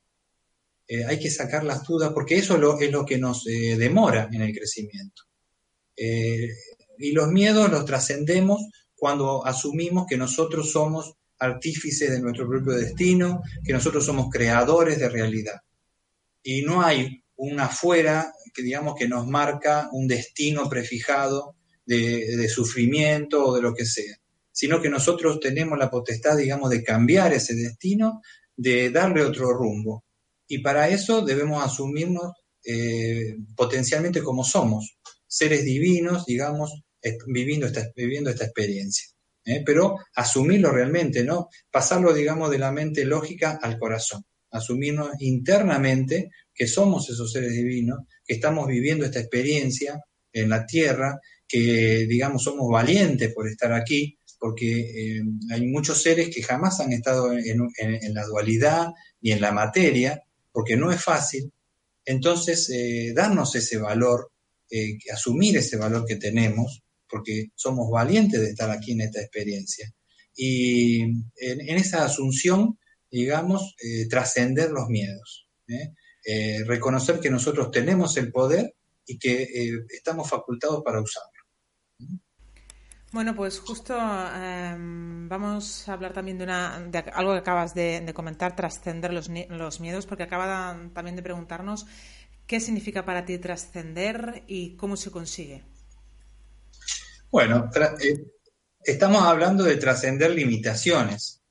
Hay que sacar las dudas porque eso es lo que nos demora en el crecimiento. y los miedos los trascendemos cuando asumimos que nosotros somos artífices de nuestro propio destino, que nosotros somos creadores de realidad. Y no hay una afuera que digamos que nos marca un destino prefijado de, sufrimiento o de lo que sea, sino que nosotros tenemos la potestad, digamos, de cambiar ese destino, de darle otro rumbo. Y para eso debemos asumirnos eh, potencialmente como somos, seres divinos, digamos, viviendo esta, viviendo esta experiencia. ¿eh? pero asumirlo realmente, ¿no? Pasarlo, digamos, de la mente lógica al corazón, asumirnos internamente que somos esos seres divinos, que estamos viviendo esta experiencia en la tierra, que, digamos, somos valientes por estar aquí, porque eh, hay muchos seres que jamás han estado en, la dualidad ni en la materia, porque no es fácil. Entonces, eh, darnos ese valor, asumir ese valor que tenemos, porque somos valientes de estar aquí en esta experiencia. Y en, esa asunción, digamos, eh, trascender los miedos, ¿eh? Eh, reconocer que nosotros tenemos el poder y que estamos facultados para usarlo. Bueno, pues justo em, vamos a hablar también de, una, de algo que acabas de, comentar, trascender los, los, miedos, porque acaba también de preguntarnos qué significa para ti trascender y cómo se consigue. Bueno, eh, estamos hablando de trascender limitaciones.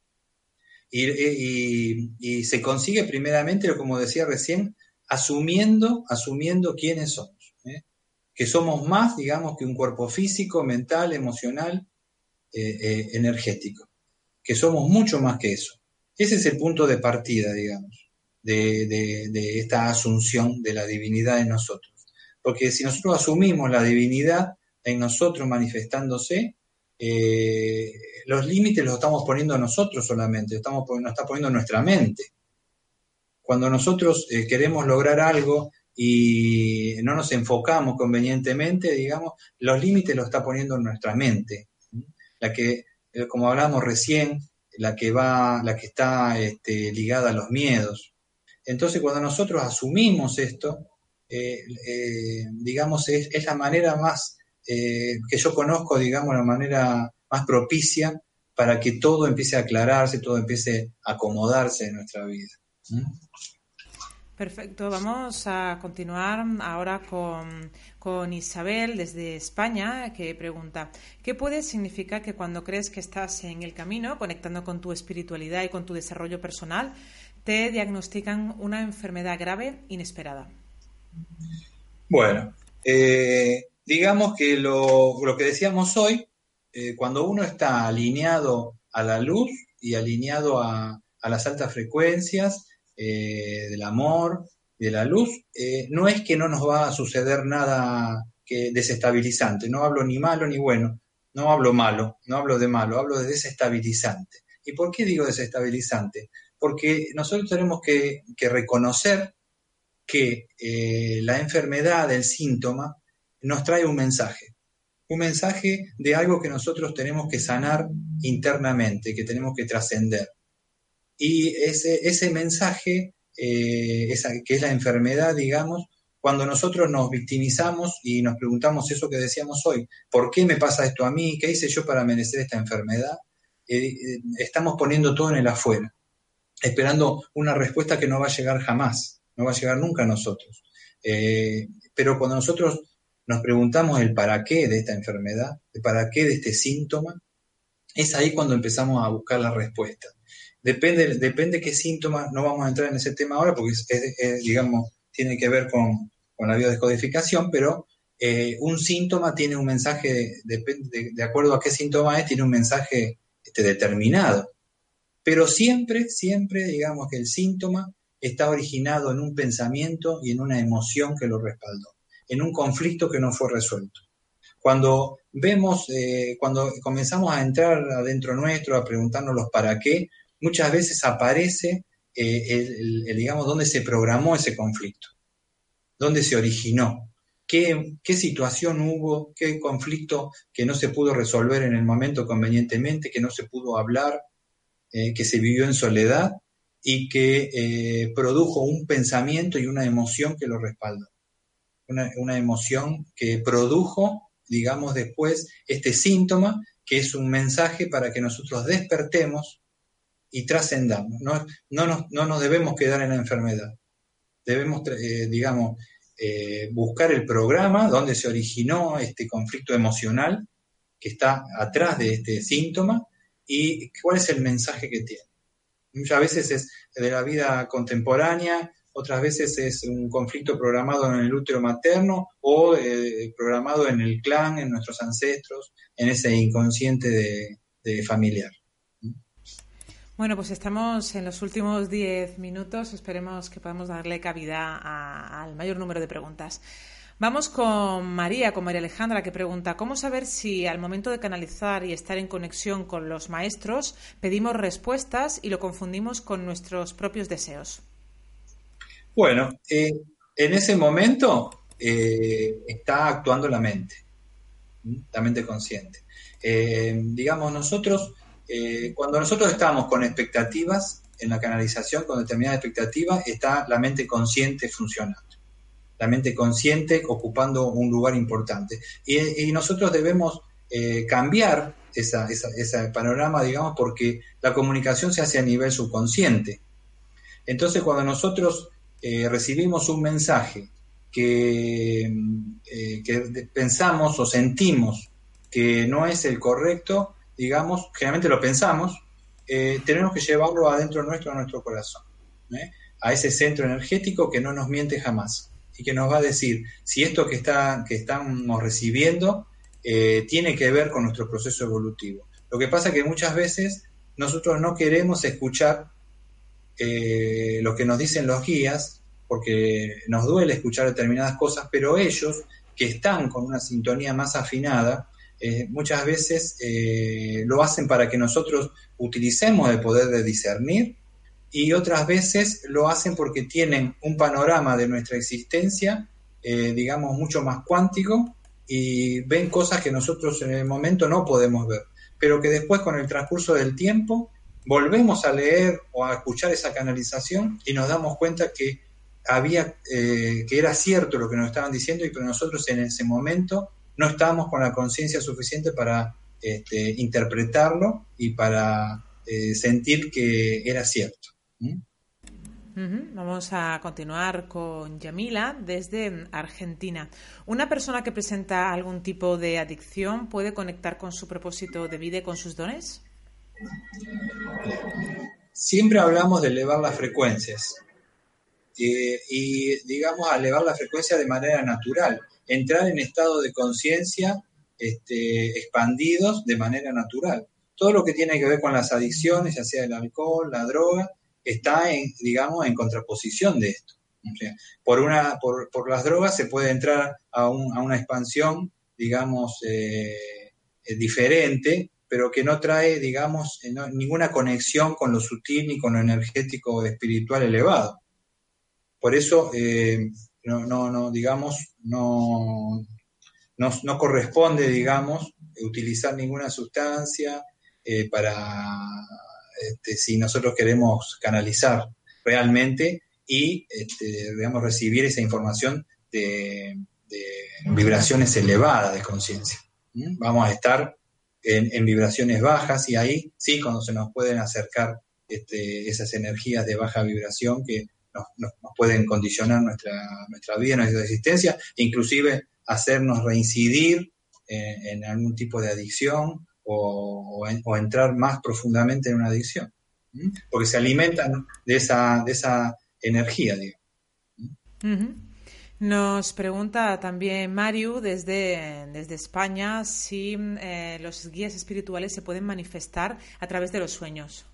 Y, se consigue primeramente, como decía recién, asumiendo, asumiendo quiénes somos. ¿Eh? Que somos más, digamos, que un cuerpo físico, mental, emocional, eh, energético. Que somos mucho más que eso. Ese es el punto de partida, digamos, de, esta asunción de la divinidad en nosotros. Porque si nosotros asumimos la divinidad, en nosotros manifestándose, eh, los límites los estamos poniendo nosotros solamente, estamos, nos está poniendo nuestra mente. Cuando nosotros eh, queremos lograr algo y no nos enfocamos convenientemente, digamos, los límites los está poniendo nuestra mente. La que, eh, como hablamos recién, la que va, la que está este, ligada a los miedos. Entonces, cuando nosotros asumimos esto, digamos, es, la manera más eh, que yo conozco, digamos, la manera más propicia para que todo empiece a aclararse, todo empiece a acomodarse en nuestra vida. Perfecto, vamos a continuar ahora con, con, Isabel desde España, que pregunta, ¿qué puede significar que cuando crees que estás en el camino, conectando con tu espiritualidad y con tu desarrollo personal, te diagnostican una enfermedad grave inesperada? Bueno, eh, digamos que lo, que decíamos hoy, eh, cuando uno está alineado a la luz y alineado a, las altas frecuencias eh, del amor, de la luz, eh, no es que no nos va a suceder nada que desestabilizante. No hablo ni malo ni bueno, no hablo malo, no hablo de malo, hablo de desestabilizante. ¿Y por qué digo desestabilizante? Porque nosotros tenemos que, reconocer que eh, la enfermedad, el síntoma, nos trae un mensaje. Un mensaje de algo que nosotros tenemos que sanar internamente, que tenemos que trascender. Y ese, ese mensaje eh, que es la enfermedad, digamos, cuando nosotros nos victimizamos y nos preguntamos eso que decíamos hoy, ¿por qué me pasa esto a mí? ¿Qué hice yo para merecer esta enfermedad? Eh, eh, estamos poniendo todo en el afuera, esperando una respuesta que no va a llegar jamás, no va a llegar nunca a nosotros. pero cuando nosotros nos preguntamos el para qué de esta enfermedad, el para qué de este síntoma, es ahí cuando empezamos a buscar la respuesta. Depende, depende qué síntomas, no vamos a entrar en ese tema ahora porque digamos, tiene que ver con, la biodescodificación, pero eh, un síntoma tiene un mensaje, de, de, acuerdo a qué síntoma es, tiene un mensaje este, determinado. Pero siempre, siempre, digamos que el síntoma está originado en un pensamiento y en una emoción que lo respaldó, en un conflicto que no fue resuelto. Cuando vemos, eh, cuando comenzamos a entrar adentro nuestro, a preguntarnos los para qué, muchas veces aparece, eh, el, digamos, dónde se programó ese conflicto, dónde se originó, qué, qué situación hubo, qué conflicto que no se pudo resolver en el momento convenientemente, que no se pudo hablar, eh, que se vivió en soledad y que eh, produjo un pensamiento y una emoción que lo respaldó. Una, una, emoción que produjo, digamos, después este síntoma, que es un mensaje para que nosotros despertemos y trascendamos. No, no, nos, no nos debemos quedar en la enfermedad. Debemos, eh, digamos, eh, buscar el programa donde se originó este conflicto emocional que está atrás de este síntoma y cuál es el mensaje que tiene. Muchas veces es de la vida contemporánea, otras veces es un conflicto programado en el útero materno o eh, programado en el clan, en nuestros ancestros, en ese inconsciente de familiar. Bueno, pues estamos en los últimos diez minutos. Esperemos que podamos darle cabida al mayor número de preguntas. Vamos con María, con María Alejandra, que pregunta, ¿cómo saber si al momento de canalizar y estar en conexión con los maestros pedimos respuestas y lo confundimos con nuestros propios deseos? Bueno, eh, en ese momento eh, está actuando la mente, la mente consciente. Eh, digamos, nosotros eh, cuando nosotros estamos con expectativas en la canalización, con determinada expectativa, está la mente consciente funcionando. La mente consciente ocupando un lugar importante. Y, nosotros debemos eh, cambiar ese panorama, digamos, porque la comunicación se hace a nivel subconsciente. Entonces, cuando nosotros eh, recibimos un mensaje que pensamos o sentimos que no es el correcto, digamos, generalmente lo pensamos, eh, tenemos que llevarlo adentro nuestro, a nuestro corazón, ¿eh? a ese centro energético que no nos miente jamás y que nos va a decir si esto que, está, que estamos recibiendo eh, tiene que ver con nuestro proceso evolutivo. Lo que pasa es que muchas veces nosotros no queremos escuchar lo que nos dicen los guías, porque nos duele escuchar determinadas cosas, pero ellos que están con una sintonía más afinada, eh, muchas veces eh, lo hacen para que nosotros utilicemos el poder de discernir y otras veces lo hacen porque tienen un panorama de nuestra existencia, eh, digamos, mucho más cuántico y ven cosas que nosotros en el momento no podemos ver, pero que después con el transcurso del tiempo volvemos a leer o a escuchar esa canalización y nos damos cuenta que había que era cierto lo que nos estaban diciendo y que nosotros en ese momento no estábamos con la conciencia suficiente para este, interpretarlo y para eh, sentir que era cierto. Vamos a continuar con Yamila desde Argentina. ¿Una persona que presenta algún tipo de adicción puede conectar con su propósito de vida y con sus dones? Siempre hablamos de elevar las frecuencias eh, y, digamos, elevar la frecuencia de manera natural entrar en estado de conciencia este, expandidos de manera natural. Todo lo que tiene que ver con las adicciones, ya sea el alcohol, la droga, está en, digamos, en contraposición de esto. por, una, por, por, las drogas se puede entrar a, un, a una expansión, digamos, eh, eh, diferente, pero que no trae, digamos, ninguna conexión con lo sutil ni con lo energético espiritual elevado. Por eso, no, no, no, digamos, no, no, corresponde, digamos, utilizar ninguna sustancia para, este, si nosotros queremos canalizar realmente y, este, digamos, recibir esa información de, vibraciones elevadas de conciencia. Vamos a estar en, vibraciones bajas y ahí sí, cuando se nos pueden acercar este, esas energías de baja vibración que nos, pueden condicionar nuestra, nuestra vida, nuestra existencia, inclusive hacernos reincidir en, algún tipo de adicción o, entrar más profundamente en una adicción, porque se alimentan de esa, de esa energía, digo. Nos pregunta también Mario desde, desde España si eh, los guías espirituales se pueden manifestar a través de los sueños.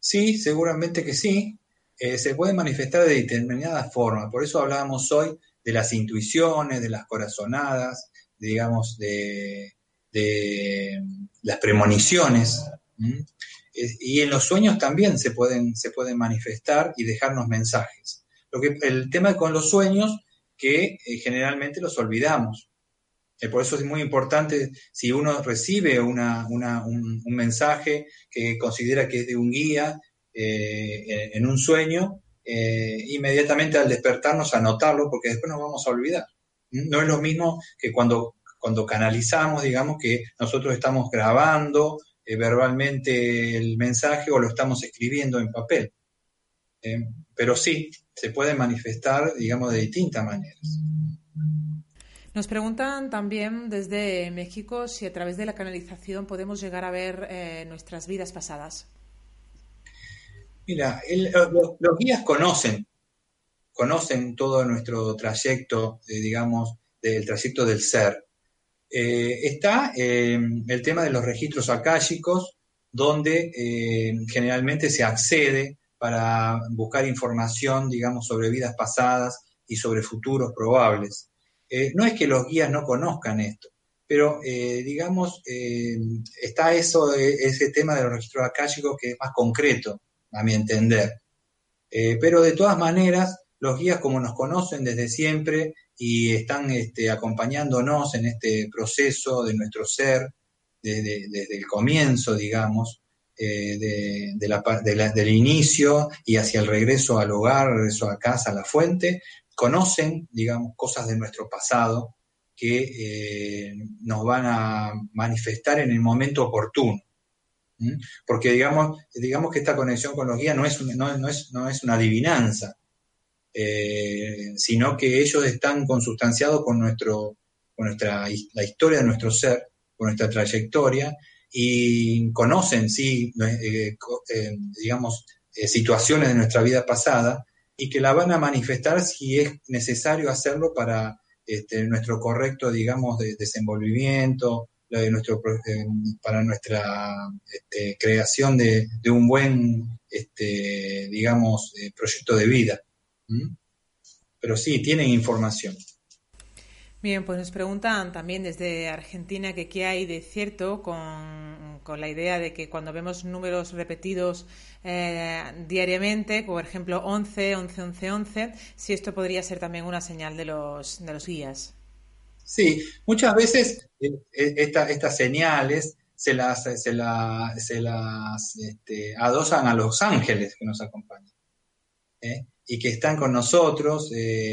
Sí, seguramente que sí. Eh, se pueden manifestar de determinadas formas. Por eso hablábamos hoy de las intuiciones, de las corazonadas, digamos, de, las premoniciones. Y en los sueños también se pueden, se pueden manifestar y dejarnos mensajes. Lo que, el tema con los sueños, que eh, generalmente los olvidamos. Eh, por eso es muy importante, si uno recibe una, un, mensaje que considera que es de un guía eh, en un sueño, inmediatamente al despertarnos anotarlo, porque después nos vamos a olvidar. No es lo mismo que cuando, cuando canalizamos, digamos, que nosotros estamos grabando eh, verbalmente el mensaje o lo estamos escribiendo en papel. Eh, pero sí, se puede manifestar, digamos, de distintas maneras. Nos preguntan también desde México si a través de la canalización podemos llegar a ver eh, nuestras vidas pasadas. Mira, los, guías conocen, conocen todo nuestro trayecto, digamos, del trayecto del ser. Eh, está eh, el tema de los registros akáshicos, donde eh, generalmente se accede para buscar información, digamos, sobre vidas pasadas y sobre futuros probables. no es que los guías no conozcan esto, pero digamos, está eso, ese tema de los registros akáshicos que es más concreto, a mi entender. pero de todas maneras, los guías como nos conocen desde siempre y están este, acompañándonos en este proceso de nuestro ser desde, el comienzo, digamos, eh, de, del inicio y hacia el regreso al hogar, regreso a casa, a la fuente, conocen, digamos, cosas de nuestro pasado que eh, nos van a manifestar en el momento oportuno. Porque digamos, digamos que esta conexión con los guías no es, no es, no es una adivinanza, eh, sino que ellos están consustanciados con, nuestro, con nuestra, la historia de nuestro ser, con nuestra trayectoria, y conocen, sí, eh, eh, digamos, situaciones de nuestra vida pasada, y que la van a manifestar si es necesario hacerlo para este, nuestro correcto, digamos, de desenvolvimiento, de nuestro, para nuestra este, creación de, un buen, este, digamos, proyecto de vida. Pero sí, tienen información. Bien, pues nos preguntan también desde Argentina que qué hay de cierto con, la idea de que cuando vemos números repetidos eh, diariamente, por ejemplo 11, 11, 11, 11, si esto podría ser también una señal de los, de los guías. Sí, muchas veces eh, eh, estas señales se las, este, adosan a los ángeles que nos acompañan. ¿eh? y que están con nosotros,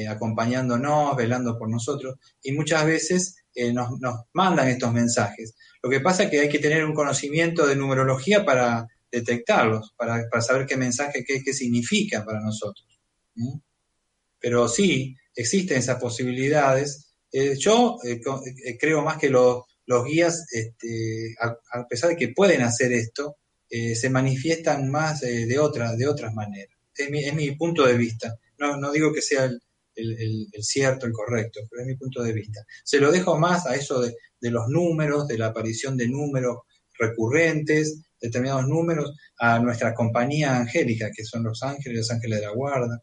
acompañándonos, velando por nosotros, y muchas veces nos, mandan estos mensajes. Lo que pasa es que hay que tener un conocimiento de numerología para detectarlos, para, saber qué mensaje, qué significa para nosotros. Pero sí, existen esas posibilidades. Yo creo más que los, los guías, este, a, pesar de que pueden hacer esto, se manifiestan más de, de otras maneras es mi, punto de vista. No, no digo que sea el, cierto, el correcto, pero es mi punto de vista. Se lo dejo más a eso de, los números, de la aparición de números recurrentes, determinados números, a nuestra compañía angélica, que son los ángeles, los ángeles de la guarda.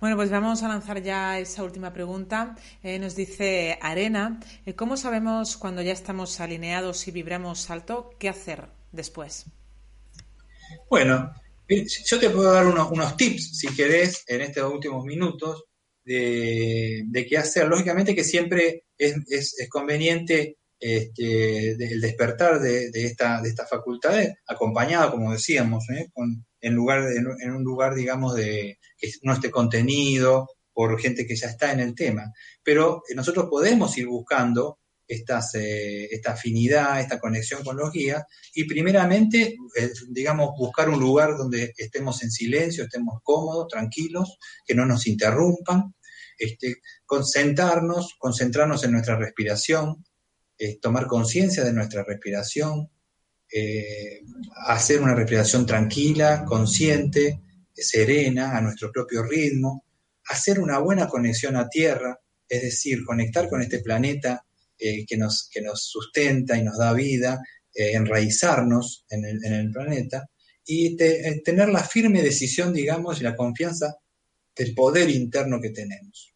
Bueno, pues vamos a lanzar ya esa última pregunta. Eh, nos dice Arena, eh, ¿cómo sabemos cuando ya estamos alineados y vibramos alto qué hacer después? Bueno, yo te puedo dar unos, tips, si querés, en estos últimos minutos, de, qué hacer. Lógicamente que siempre es, conveniente este, el despertar de, esta, de estas facultades, acompañado, como decíamos, ¿eh? en, lugar en, un lugar, digamos, de que no esté contenido por gente que ya está en el tema. Pero nosotros podemos ir buscando estas, eh, esta afinidad, esta conexión con los guías, y primeramente, eh, digamos, buscar un lugar donde estemos en silencio, estemos cómodos, tranquilos, que no nos interrumpan, este, concentrarnos, concentrarnos en nuestra respiración, eh, tomar conciencia de nuestra respiración, hacer una respiración tranquila, consciente, serena, a nuestro propio ritmo, hacer una buena conexión a tierra, es decir, conectar con este planeta eh, que, nos, que nos sustenta y nos da vida, eh, enraizarnos en el, planeta y eh, tener la firme decisión, digamos, y la confianza del poder interno que tenemos.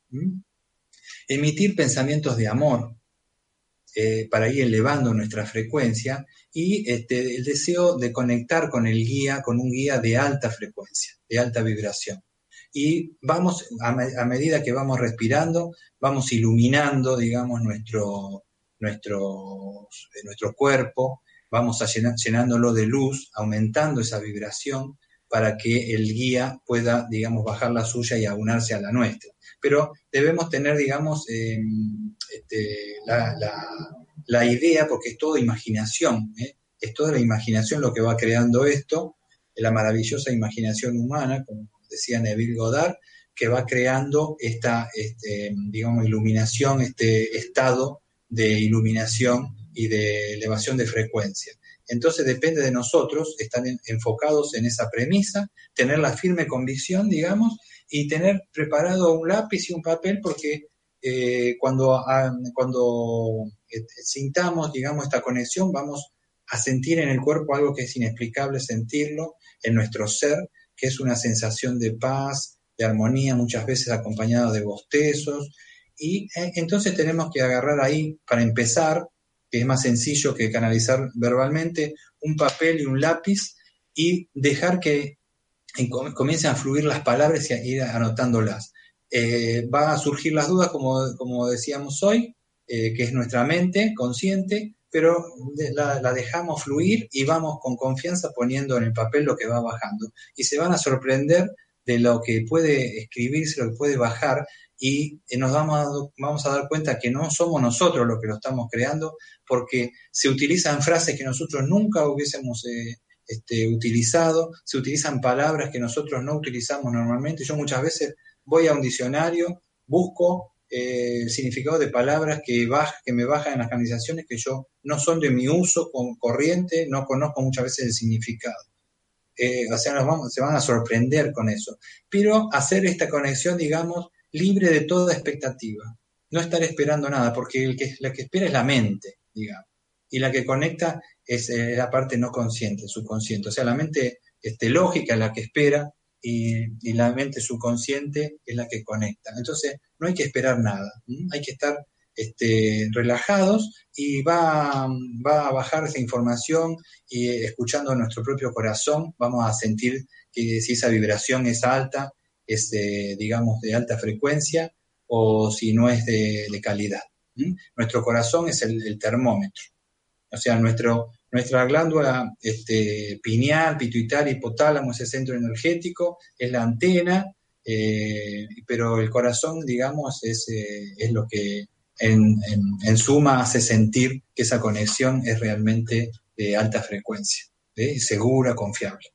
Emitir pensamientos de amor para ir elevando nuestra frecuencia y este, el deseo de conectar con el guía, con un guía de alta frecuencia, de alta vibración. Y vamos, a, medida que vamos respirando, vamos iluminando, digamos, nuestro, nuestro, eh, nuestro cuerpo, vamos a llenándolo de luz, aumentando esa vibración para que el guía pueda, digamos, bajar la suya y aunarse a la nuestra. Pero debemos tener, digamos, em, este, la, idea, porque es todo imaginación, ¿eh? es toda la imaginación lo que va creando esto, la maravillosa imaginación humana, como decía Neville Goddard, que va creando esta, este, digamos, iluminación, este estado de iluminación y de elevación de frecuencia. Entonces depende de nosotros estar enfocados en esa premisa, tener la firme convicción, digamos, y tener preparado un lápiz y un papel porque eh, cuando, ah, cuando eh, sintamos, digamos, esta conexión, vamos a sentir en el cuerpo algo que es inexplicable sentirlo en nuestro ser que es una sensación de paz, de armonía, muchas veces acompañada de bostezos. Y eh, entonces tenemos que agarrar ahí, para empezar, que es más sencillo que canalizar verbalmente, un papel y un lápiz y dejar que comiencen a fluir las palabras y a ir anotándolas. Eh, van a surgir las dudas, como, como decíamos hoy, eh, que es nuestra mente consciente, pero la, dejamos fluir y vamos con confianza poniendo en el papel lo que va bajando. Y se van a sorprender de lo que puede escribirse, lo que puede bajar, y nos vamos a, dar cuenta que no somos nosotros los que lo estamos creando, porque se utilizan frases que nosotros nunca hubiésemos eh, este, utilizado, se utilizan palabras que nosotros no utilizamos normalmente. Yo muchas veces voy a un diccionario, busco eh, significado de palabras que, que me bajan en las canalizaciones que yo no son de mi uso corriente, no conozco muchas veces el significado. Eh, o sea, nos vamos, se van a sorprender con eso. Pero hacer esta conexión, digamos, libre de toda expectativa. No estar esperando nada, porque el que, la que espera es la mente, digamos. Y la que conecta es eh, la parte no consciente, subconsciente. O sea, la mente este, lógica es la que espera y, la mente subconsciente es la que conecta. Entonces, no hay que esperar nada, hay que estar este, relajados y va, va, a bajar esa información y escuchando nuestro propio corazón vamos a sentir que si esa vibración es alta, es digamos de alta frecuencia o si no es de, calidad. Nuestro corazón es el, termómetro, o sea, nuestro, nuestra glándula este, pineal, pituitaria, hipotálamo, ese centro energético, es la antena, eh, pero el corazón, digamos, es, eh, es lo que en, suma hace sentir que esa conexión es realmente de alta frecuencia, segura, confiable.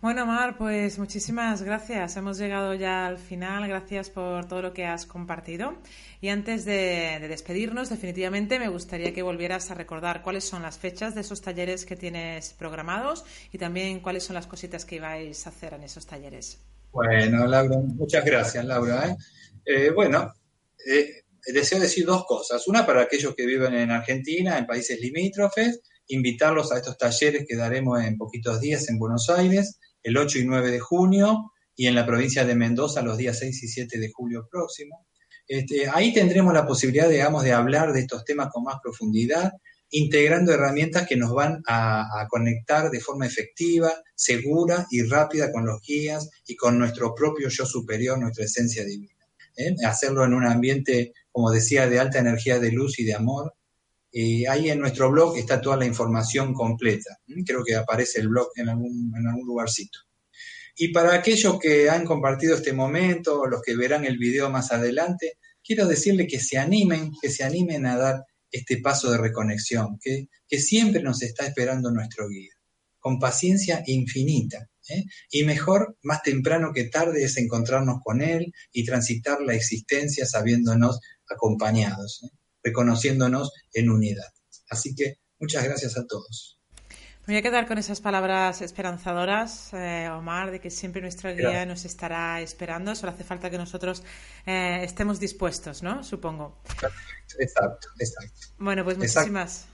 Bueno, Mar, pues muchísimas gracias. Hemos llegado ya al final. Gracias por todo lo que has compartido. Y antes de, despedirnos, definitivamente me gustaría que volvieras a recordar cuáles son las fechas de esos talleres que tienes programados y también cuáles son las cositas que ibais a hacer en esos talleres. Bueno, Laura, muchas gracias, Laura. ¿eh? Eh, bueno, eh, deseo decir dos cosas. Una para aquellos que viven en Argentina, en países limítrofes, invitarlos a estos talleres que daremos en poquitos días en Buenos Aires, el 8 y 9 de junio, y en la provincia de Mendoza los días 6 y 7 de julio próximo. Este, ahí tendremos la posibilidad, digamos, de hablar de estos temas con más profundidad, integrando herramientas que nos van a, conectar de forma efectiva, segura y rápida con los guías y con nuestro propio yo superior, nuestra esencia divina. ¿eh? Hacerlo en un ambiente, como decía, de alta energía de luz y de amor. Y ahí en nuestro blog está toda la información completa. Creo que aparece el blog en algún, en lugarcito. Y para aquellos que han compartido este momento, los que verán el video más adelante, quiero decirles que se animen, que se animen a dar este paso de reconexión, que, que siempre nos está esperando nuestro guía, con paciencia infinita. ¿eh? Y mejor, más temprano que tarde, es encontrarnos con Él y transitar la existencia sabiéndonos acompañados, ¿eh? Reconociéndonos en unidad. Así que muchas gracias a todos. Me voy a quedar con esas palabras esperanzadoras, eh, Omar, de que siempre nuestra guía nos estará esperando. Solo hace falta que nosotros eh, estemos dispuestos, ¿no? Supongo. Exacto, exacto. Bueno, pues muchísimas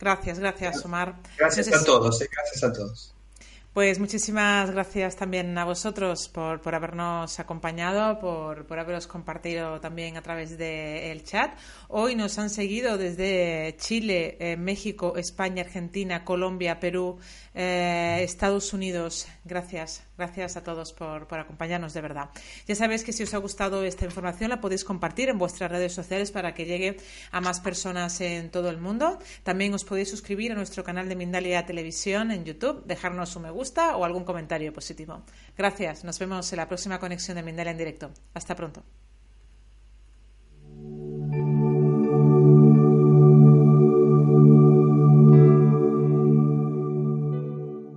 gracias, gracias, Omar. Gracias a todos, eh, gracias a todos. Pues muchísimas gracias también a vosotros por, por habernos acompañado, por, por, haberos compartido también a través del chat. Hoy nos han seguido desde Chile, eh, México, España, Argentina, Colombia, Perú, eh, Estados Unidos. Gracias, gracias a todos por, acompañarnos de verdad. Ya sabéis que si os ha gustado esta información la podéis compartir en vuestras redes sociales para que llegue a más personas en todo el mundo. También os podéis suscribir a nuestro canal de Mindalia Televisión en YouTube, dejarnos un me gusta o algún comentario positivo. Gracias, nos vemos en la próxima conexión de Mindalia en directo. Hasta pronto.